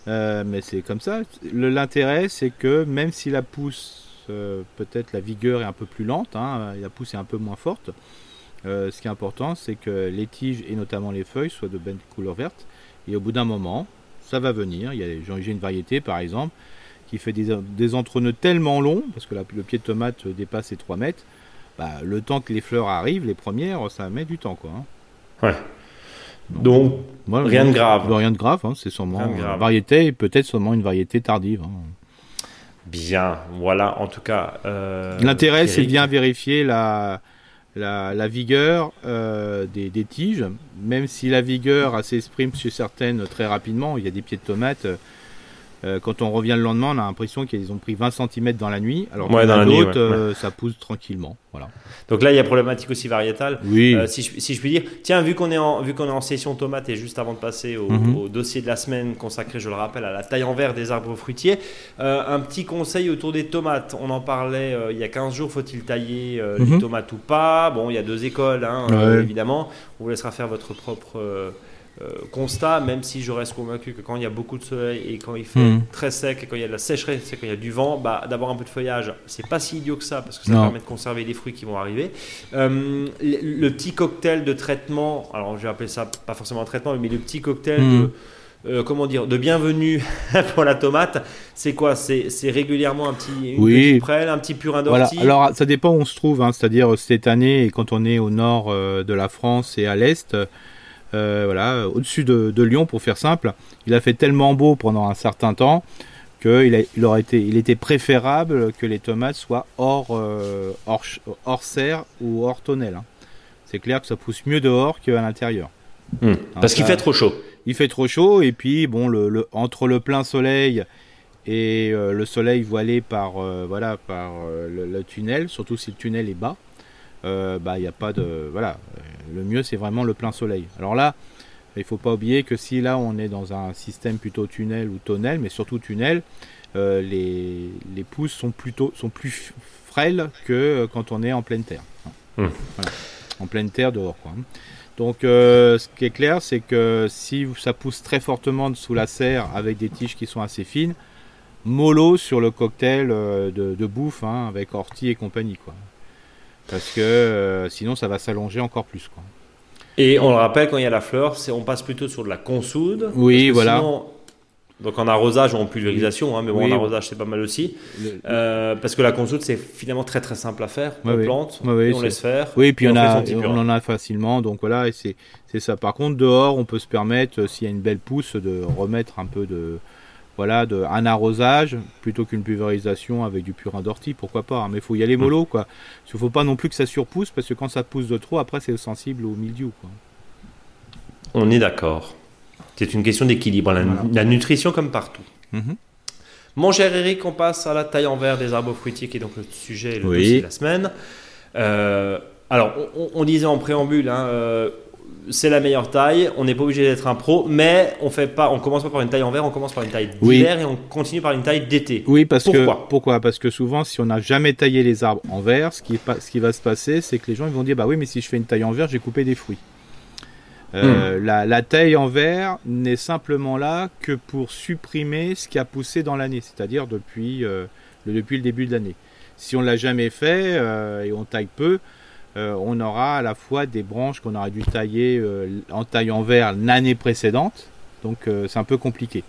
Euh, mais c'est comme ça. L'intérêt, c'est que même si la pousse peut-être la vigueur est un peu plus lente, hein, la pousse est un peu moins forte. ce qui est important, c'est que les tiges et notamment les feuilles soient de belle couleur verte. Et au bout d'un moment, ça va venir. J'ai une variété par exemple qui fait des, des tellement longs, parce que le pied de tomate dépasse les 3 mètres, bah, le temps que les fleurs arrivent, les premières, ça met du temps. Quoi, hein.
Ouais. Donc, rien de grave.
Bah, rien de grave, hein, c'est sûrement une variété, peut-être seulement une variété tardive. Hein.
Bien, voilà, en tout cas.
Euh, L'intérêt, c'est bien vérifier la, la, vigueur euh, des, des, tiges, même si la vigueur s'exprime chez certaines très rapidement. Il y a des pieds de tomates euh, quand on revient le lendemain, on a l'impression qu'ils ont pris 20 cm dans la nuit, alors que dans l'autre, euh, ça pousse tranquillement. Voilà.
Donc là, il y a problématique aussi variétale.
Oui.
Euh, si, je, si, je, puis dire, tiens, vu qu'on est en vu qu'on est en session tomate et juste avant de passer au, mhm. dossier de la semaine consacré, je le rappelle, à la taille en verre des arbres fruitiers, un petit conseil autour des tomates. On en parlait il y a 15 jours. Faut-il tailler les mhm. tomates ou pas? Bon, il y a deux écoles, hein, évidemment. On vous laissera faire votre propre constat, même si je reste convaincu que quand il y a beaucoup de soleil et quand il fait hmm. très sec et quand il y a de la sécheresse et quand il y a du vent, bah, d'avoir un peu de feuillage, c'est pas si idiot que ça parce que ça permet de conserver les fruits qui vont arriver. Euh, le, petit cocktail de traitement, alors je vais appeler ça pas forcément un traitement, mais le petit cocktail hmm. de euh, comment dire, de bienvenue pour la tomate, c'est quoi? C'est, régulièrement un petit, une
oui.
petite prêle, un petit purin d'ortie?
Alors, ça dépend où on se trouve, hein. c'est-à-dire cette année, quand on est au nord de la France et à l'est, euh, voilà, au-dessus de, Lyon pour faire simple. Il a fait tellement beau pendant un certain temps qu'il il aurait été, il était préférable que les tomates soient hors, euh, hors, serre ou hors tonnelle. Hein. C'est clair que ça pousse mieux dehors qu'à l'intérieur.
Hmm. Hein, Parce qu'il fait trop chaud.
Il fait trop chaud et puis bon, le, entre le plein soleil et euh, le soleil voilé par, voilà, par le, tunnel, surtout si le tunnel est bas, euh, bah il n'y a pas de voilà. Le mieux c'est vraiment le plein soleil. Alors là, il faut pas oublier que si là on est dans un système plutôt tunnel ou tonnel, mais surtout tunnel, euh, les, les, pousses sont plutôt sont plus frêles que euh, quand on est en pleine terre. Mmh. En pleine terre dehors. Quoi. Donc ce qui est clair, c'est que si ça pousse très fortement sous la serre avec des tiges qui sont assez fines, mollo sur le cocktail de, de bouffe hein, avec ortie et compagnie. Quoi. Parce que euh, sinon, ça va s'allonger encore plus. Quoi.
Et on le rappelle, quand il y a la fleur, c'est, on passe plutôt sur de la consoude.
Oui, voilà.
donc en arrosage ou en pulvérisation, hein, mais bon, en arrosage c'est pas mal aussi. Euh, parce que la consoude c'est finalement très très simple à faire. on plante, on laisse faire.
Oui, puis on, a, on en a facilement, donc voilà, et c'est, c'est ça. Par contre, dehors, on peut se permettre, euh, s'il y a une belle pousse, de remettre un peu de, voilà, de, un arrosage plutôt qu'une pulvérisation avec du purin d'ortie, pourquoi pas. Hein. mais il faut y aller mollo, quoi. Il ne faut pas non plus que ça surpousse, parce que quand ça pousse de trop, après, c'est sensible au milieu, quoi.
On est d'accord. C'est une question d'équilibre, la, nutrition comme partout. Mhm. Mon cher Eric, on passe à la taille en verre des arbres fruitiers, qui est donc le sujet le de la semaine. Euh, alors, on, disait en préambule, hein, euh, c'est la meilleure taille. On n'est pas obligé d'être un pro, mais on fait pas. On commence pas par une taille en verre, on commence par une taille d'hiver et on continue par une taille d'été.
Oui, parce pourquoi que pourquoi? Parce que souvent, si on n'a jamais taillé les arbres en verre, ce qui, ce qui va se passer, c'est que les gens ils vont dire bah oui, mais si je fais une taille en verre, j'ai coupé des fruits. Euh, hmm. la, taille en verre n'est simplement là que pour supprimer ce qui a poussé dans l'année, c'est-à-dire depuis, euh, le, depuis le début de l'année. Si on l'a jamais fait euh, et on taille peu, euh, on aura à la fois des branches qu'on aurait dû tailler euh, en taille en verre l'année précédente. Donc euh, c'est un peu compliqué.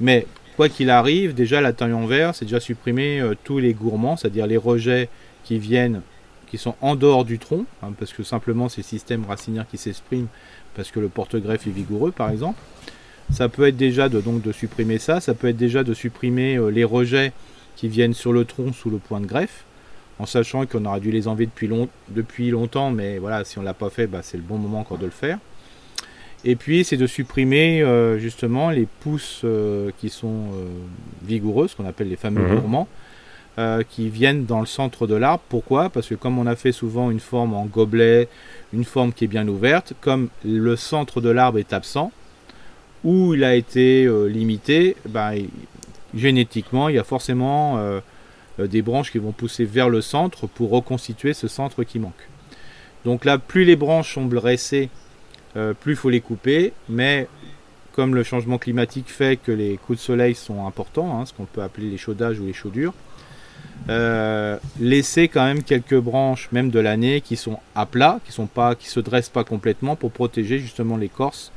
Mais quoi qu'il arrive, déjà la taille en verre, c'est déjà supprimer tous les gourmands, c'est-à-dire les rejets qui viennent, qui sont en dehors du tronc, hein, parce que simplement c'est le système racinaire qui s'exprime, parce que le porte-greffe est vigoureux par exemple. Ça peut être déjà de, donc de supprimer ça, ça peut être déjà de supprimer les rejets qui viennent sur le tronc sous le point de greffe en sachant qu'on aura dû les enlever depuis, depuis longtemps, mais voilà, si on ne l'a pas fait, bah, c'est le bon moment encore de le faire. Et puis, c'est de supprimer euh, justement les pousses euh, qui sont euh, vigoureuses, qu'on appelle les fameux mhm. gourmands, qui viennent dans le centre de l'arbre. Pourquoi? Parce que comme on a fait souvent une forme en gobelet, une forme qui est bien ouverte, comme le centre de l'arbre est absent, ou il a été limité, bah, génétiquement, il y a forcément euh, des branches qui vont pousser vers le centre pour reconstituer ce centre qui manque. Donc là, plus les branches sont dressées, euh, plus il faut les couper, mais comme le changement climatique fait que les coups de soleil sont importants, hein, ce qu'on peut appeler les chaudages ou les chaudures, euh, laissez quand même quelques branches, même de l'année, qui sont à plat, qui sont pas, qui se dressent pas complètement pour protéger justement l'écorce,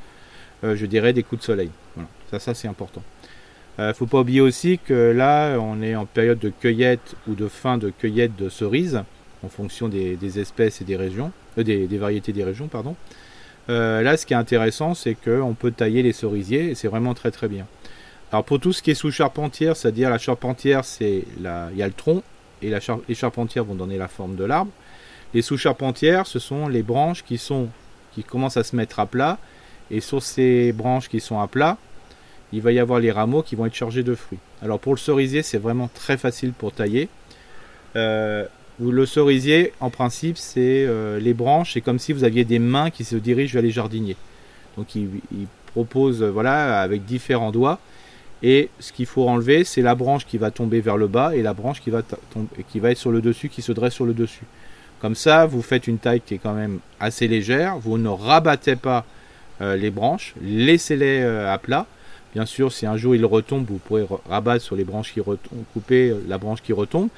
euh, je dirais, des coups de soleil. Voilà. Ça, ça c'est important. Euh, faut pas oublier aussi que là, on est en période de cueillette ou de fin de cueillette de cerises, en fonction des, espèces et des régions, euh, des, variétés des régions, pardon. là, ce qui est intéressant, c'est qu'on peut tailler les cerisiers et c'est vraiment très très bien. Alors pour tout ce qui est sous charpentière, c'est-à-dire la charpentière, c'est il y a le tronc et les charpentières vont donner la forme de l'arbre. Les sous charpentières, ce sont les branches qui sont qui commencent à se mettre à plat et sur ces branches qui sont à plat, il va y avoir les rameaux qui vont être chargés de fruits. Alors pour le cerisier, c'est vraiment très facile pour tailler. Euh, le cerisier, en principe, c'est euh, les branches, c'est comme si vous aviez des mains qui se dirigent vers les jardiniers. Donc il, propose, voilà, avec différents doigts et ce qu'il faut enlever, c'est la branche qui va tomber vers le bas et la branche qui va, qui va être sur le dessus, qui se dresse sur le dessus. Comme ça, vous faites une taille qui est quand même assez légère. Vous ne rabattez pas euh, les branches, laissez-les à plat. Bien sûr, si un jour il retombe, vous pourrez rabattre sur les branches qui retombent, couper euh, la branche qui retombe.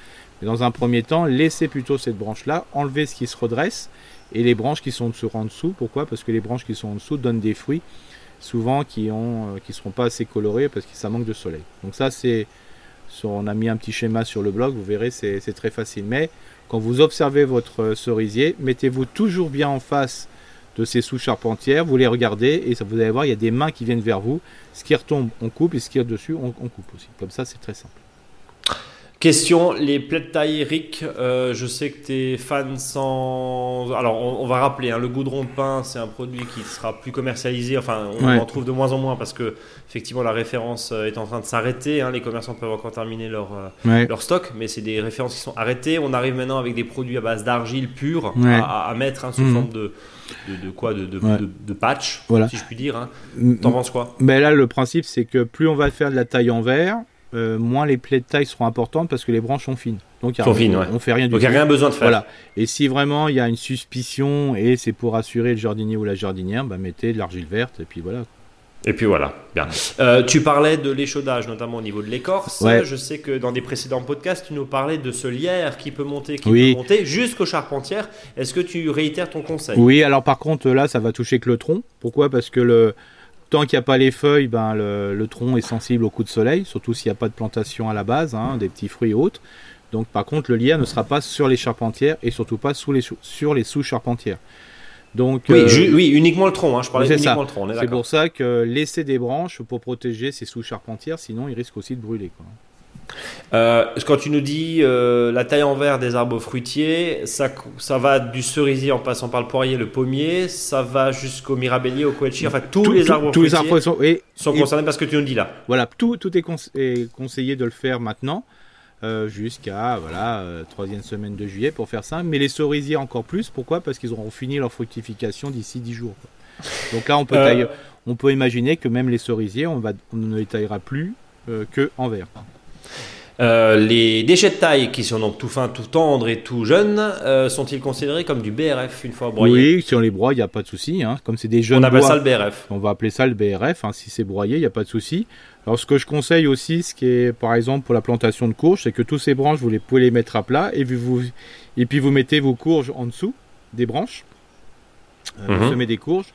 Mais dans un premier temps, laissez plutôt cette branche-là, enlevez ce qui se redresse et les branches qui sont en dessous. Pourquoi? Parce que les branches qui sont en dessous donnent des fruits souvent qui ont euh, seront pas assez colorés parce que ça manque de soleil. Donc ça c'est on a mis un petit schéma sur le blog, vous verrez c'est très facile. Mais quand vous observez votre cerisier, mettez-vous toujours bien en face de ces sous charpentières, vous les regardez et vous allez voir il y a des mains qui viennent vers vous. Ce qui retombe on coupe et ce qui est dessus on coupe aussi. Comme ça c'est très simple.
Question, les plaies taille Rick, euh, je sais que tu es fan sans... Alors on, va rappeler, hein, le goudron de pain c'est un produit qui sera plus commercialisé, enfin on en trouve de moins en moins parce que effectivement la référence euh, est en train de s'arrêter, hein. les commerçants peuvent encore terminer leur, euh, leur stock, mais c'est des références qui sont arrêtées, on arrive maintenant avec des produits à base d'argile pure à, mettre hein, sous mhm. forme de... De, quoi de, de, patch, si je puis dire. T'en penses quoi?
Mais ben Là, le principe, c'est que plus on va faire de la taille en verre, euh, moins les plaies de taille seront importantes parce que les branches sont fines.
Donc, sont fines, on
fait rien du
Donc il n'y a rien besoin de faire.
Voilà. Et si vraiment il y a une suspicion et c'est pour assurer le jardinier ou la jardinière, bah, mettez de l'argile verte et puis voilà.
Et puis voilà, bien. Euh, tu parlais de l'échaudage, notamment au niveau de l'écorce. Je sais que dans des précédents podcasts, tu nous parlais de ce lierre qui peut monter, qui peut monter jusqu'aux charpentières. Est-ce que tu réitères ton conseil?
Oui, alors par contre, là, ça va toucher que le tronc. Pourquoi? Parce que le, Tant qu'il n'y a pas les feuilles, ben, le, tronc est sensible au coup de soleil, surtout s'il n'y a pas de plantation à la base, hein, des petits fruits et autres. Donc par contre, le lierre ne sera pas sur les charpentières et surtout pas sous les, sur les sous-charpentières.
Donc, oui, euh, oui, uniquement le tronc, hein, je parlais uniquement le tronc.
C'est pour ça que laisser des branches pour protéger ces sous-charpentières, sinon ils risquent aussi de brûler. Quoi.
Euh, quand tu nous dis euh, la taille en verre des arbres fruitiers, ça, ça va du cerisier en passant par le poirier, le pommier, ça va jusqu'au mirabellier, au koetchi, enfin tous les arbres fruitiers les arbres sont, et, sont concernés parce que tu nous dis là.
Voilà, tout, tout est, conseillé de le faire maintenant. Euh, jusqu'à voilà troisième semaine de juillet pour faire ça mais les cerisiers encore plus pourquoi? Parce qu'ils auront fini leur fructification d'ici 10 jours donc là on peut on peut imaginer que même les cerisiers on va on ne les taillera plus que en verre
euh, les déchets de taille, qui sont donc tout fins, tout tendres et tout jeunes, euh, sont-ils considérés comme du BRF une fois broyés
Oui, si on les broie, il n'y a pas de souci. Hein. Comme c'est des jeunes
On appelle ça le BRF.
On va appeler ça le BRF. Hein. Si c'est broyé, il n'y a pas de souci. Alors, ce que je conseille aussi, ce qui est par exemple pour la plantation de courges, c'est que tous ces branches, vous les pouvez les mettre à plat et, vous, et puis vous mettez vos courges en dessous des branches. Euh, Vous mhm. semez des courges.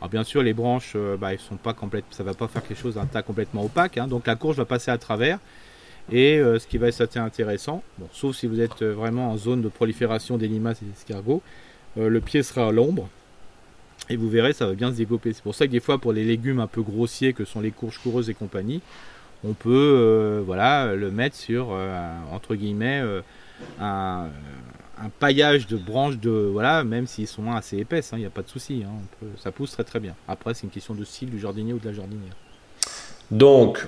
Alors bien sûr, les branches, bah, elles sont pas complètes, ça va pas faire quelque chose d'un tas complètement opaque. Hein. donc la courge va passer à travers et euh, ce qui va être intéressant, bon, sauf si vous êtes euh, vraiment en zone de prolifération des limaces et des escargots, euh, le pied sera à l'ombre. Et vous verrez, ça va bien se développer. C'est pour ça que des fois, pour les légumes un peu grossiers que sont les courges coureuses et compagnie, on peut voilà, le mettre sur, entre guillemets, un, paillage de branches, de, voilà, même s'ils sont assez épaisses, il hein, n'y a pas de souci. Hein, ça pousse très très bien. Après, c'est une question de style du jardinier ou de la jardinière.
Donc,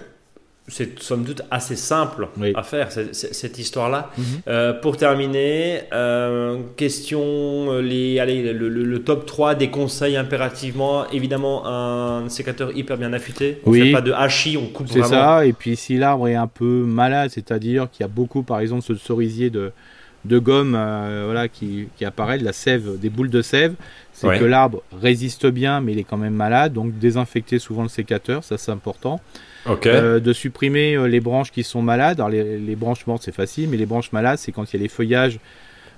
c'est somme toute assez simple à faire cette, histoire-là. Mhm. Euh, pour terminer, euh, question euh, les, allez, le, top 3 des conseils impérativement. Évidemment, un sécateur hyper bien affûté. On ne fait pas de hachis, on coupe vraiment.
C'est ça. Et puis si l'arbre est un peu malade, c'est-à-dire qu'il y a beaucoup, par exemple, ce cerisier de de gomme voilà, qui, qui apparaît, de la sève, des boules de sève. C'est que l'arbre résiste bien, mais il est quand même malade. Donc désinfecter souvent le sécateur, ça c'est important. De supprimer les branches qui sont malades. Alors les, branches mortes c'est facile, mais les branches malades c'est quand il y a les feuillages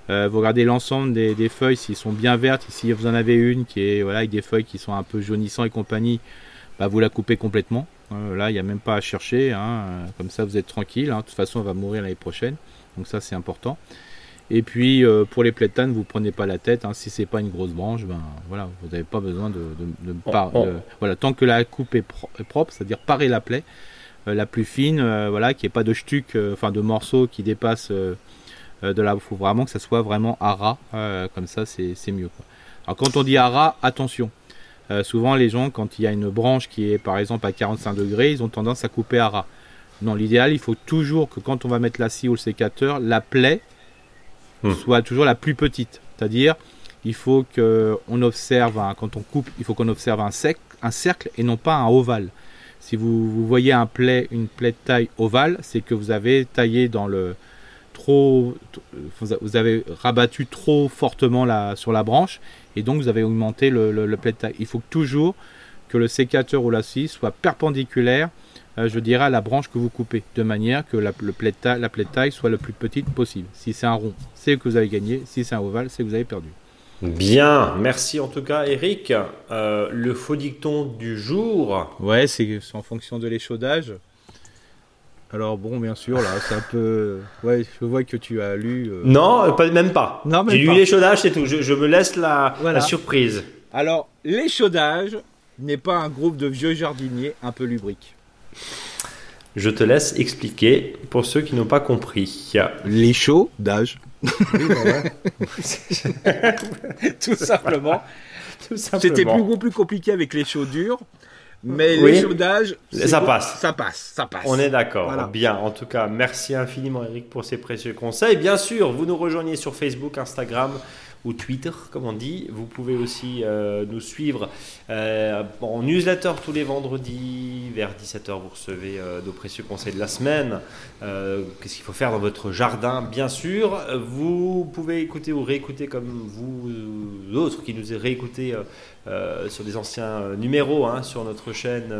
euh, vous regardez l'ensemble des, feuilles, s'ils sont bien vertes, si vous en avez une qui est voilà, avec des feuilles qui sont un peu jaunissantes et compagnie, bah, vous la coupez complètement. Euh, là, il n'y a même pas à chercher, hein. comme ça vous êtes tranquille. Hein. De toute façon, elle va mourir l'année prochaine, donc ça c'est important. Et puis euh, pour les plétanes, vous prenez pas la tête. Hein. Si c'est pas une grosse branche, ben voilà, vous n'avez pas besoin de, voilà, tant que la coupe est, propre, c'est-à-dire parer la plaie, la plus fine, voilà, qui est pas de stuc, enfin de morceaux qui dépassent euh, de il faut vraiment que ça soit vraiment à ras, euh, comme ça c'est mieux. Alors quand on dit à ras, attention. Euh, souvent les gens, quand il y a une branche qui est par exemple à 45 degrés, ils ont tendance à couper à ras. Non, l'idéal, il faut toujours que quand on va mettre la scie ou le sécateur, la plaie hmm. soit toujours la plus petite. C'est-à-dire, il faut qu'on observe, quand on coupe, il faut qu'on observe un, cercle et non pas un ovale. Si vous, voyez un plaie, une plaie de taille ovale, c'est que vous avez taillé dans le, trop, vous avez rabattu trop fortement sur la branche et donc vous avez augmenté le, le, taille. Il faut toujours que le sécateur ou la scie soit perpendiculaire, je dirais, à la branche que vous coupez, de manière que la, le taille, la plaie taille soit le plus petite possible. Si c'est un rond, c'est que vous avez gagné. Si c'est un ovale, c'est que vous avez perdu.
Bien, merci en tout cas Eric. Euh, le faux dicton du jour.
Ouais, c'est en fonction de l'échaudage. Alors bon, bien sûr, là, c'est un peu... Ouais, je vois que tu as lu...
Euh, non, pas, même pas. Non, J'ai lu l'échaudage, c'est tout. Je, me laisse la, la surprise.
Alors, l'échaudage n'est pas un groupe de vieux jardiniers un peu lubriques.
Je te laisse expliquer pour ceux qui n'ont pas compris.
L'échaudage. Oui, bah Tout simplement. Tout simplement. C'était beaucoup plus compliqué avec les durs. Mais les l'échaudage,
ça passe.
Ça passe, ça passe.
On est d'accord. Bien. En tout cas, merci infiniment, Eric, pour ces précieux conseils. Bien sûr, vous nous rejoignez sur Facebook, Instagram Twitter, comme on dit. Vous pouvez aussi euh, nous suivre euh, en newsletter tous les vendredis vers 17h. Vous recevez euh, nos précieux conseils de la semaine. Qu'est-ce qu'il faut faire dans votre jardin, bien sûr. Vous pouvez écouter ou réécouter comme vous autres qui nous réécoutez sur des anciens numéros hein, sur notre chaîne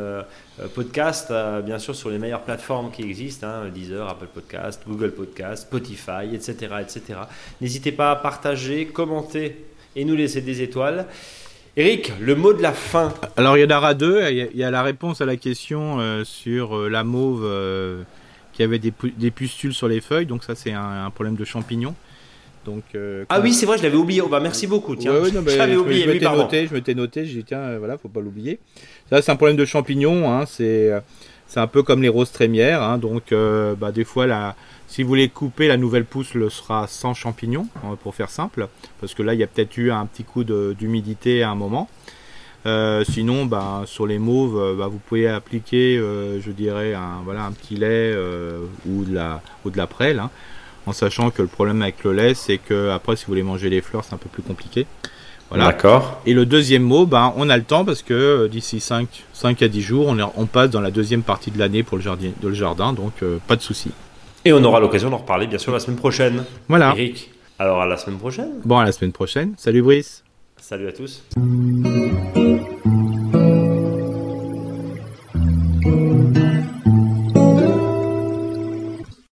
podcast, bien sûr sur les meilleures plateformes qui existent, hein, Deezer, Apple Podcast, Google Podcast, Spotify, etc. etc. N'hésitez pas à partager, commenter et nous laisser des étoiles. Eric, le mot de la fin.
Alors il y en aura deux. Il y a, la réponse à la question sur la mauve qui avait des, pustules sur les feuilles. Donc ça c'est un, problème de champignons.
Euh, ah oui, c'est vrai, je l'avais oublié. Oh, bah, merci beaucoup. Tiens,
je l'avais oublié. Je, m'étais noté, je m'étais noté. J'ai dit tiens, euh, voilà, faut pas l'oublier. Ça, c'est un problème de champignons. Hein, c'est euh, c'est un peu comme les roses trémières. Hein, donc, bah, des fois, la, si vous voulez couper, la nouvelle pousse le sera sans champignons, hein, pour faire simple, parce que là, il y a peut-être eu un petit coup d'humidité à un moment. sinon, bah, sur les mauves, bah, vous pouvez appliquer, je dirais, un, voilà, un petit lait ou de la, ou de la prêle. Hein en sachant que le problème avec le lait, c'est que après, si vous voulez manger les fleurs, c'est un peu plus compliqué.
Voilà. D'accord.
Et le deuxième mot, ben, on a le temps parce que euh, d'ici 5, 5 à 10 jours, on, on passe dans la deuxième partie de l'année pour le jardin, de le jardin donc euh, pas de souci.
Et on aura l'occasion d'en reparler, bien sûr, la semaine prochaine.
Voilà.
Eric, alors à la semaine prochaine.
Bon, à la semaine prochaine. Salut Brice.
Salut à tous.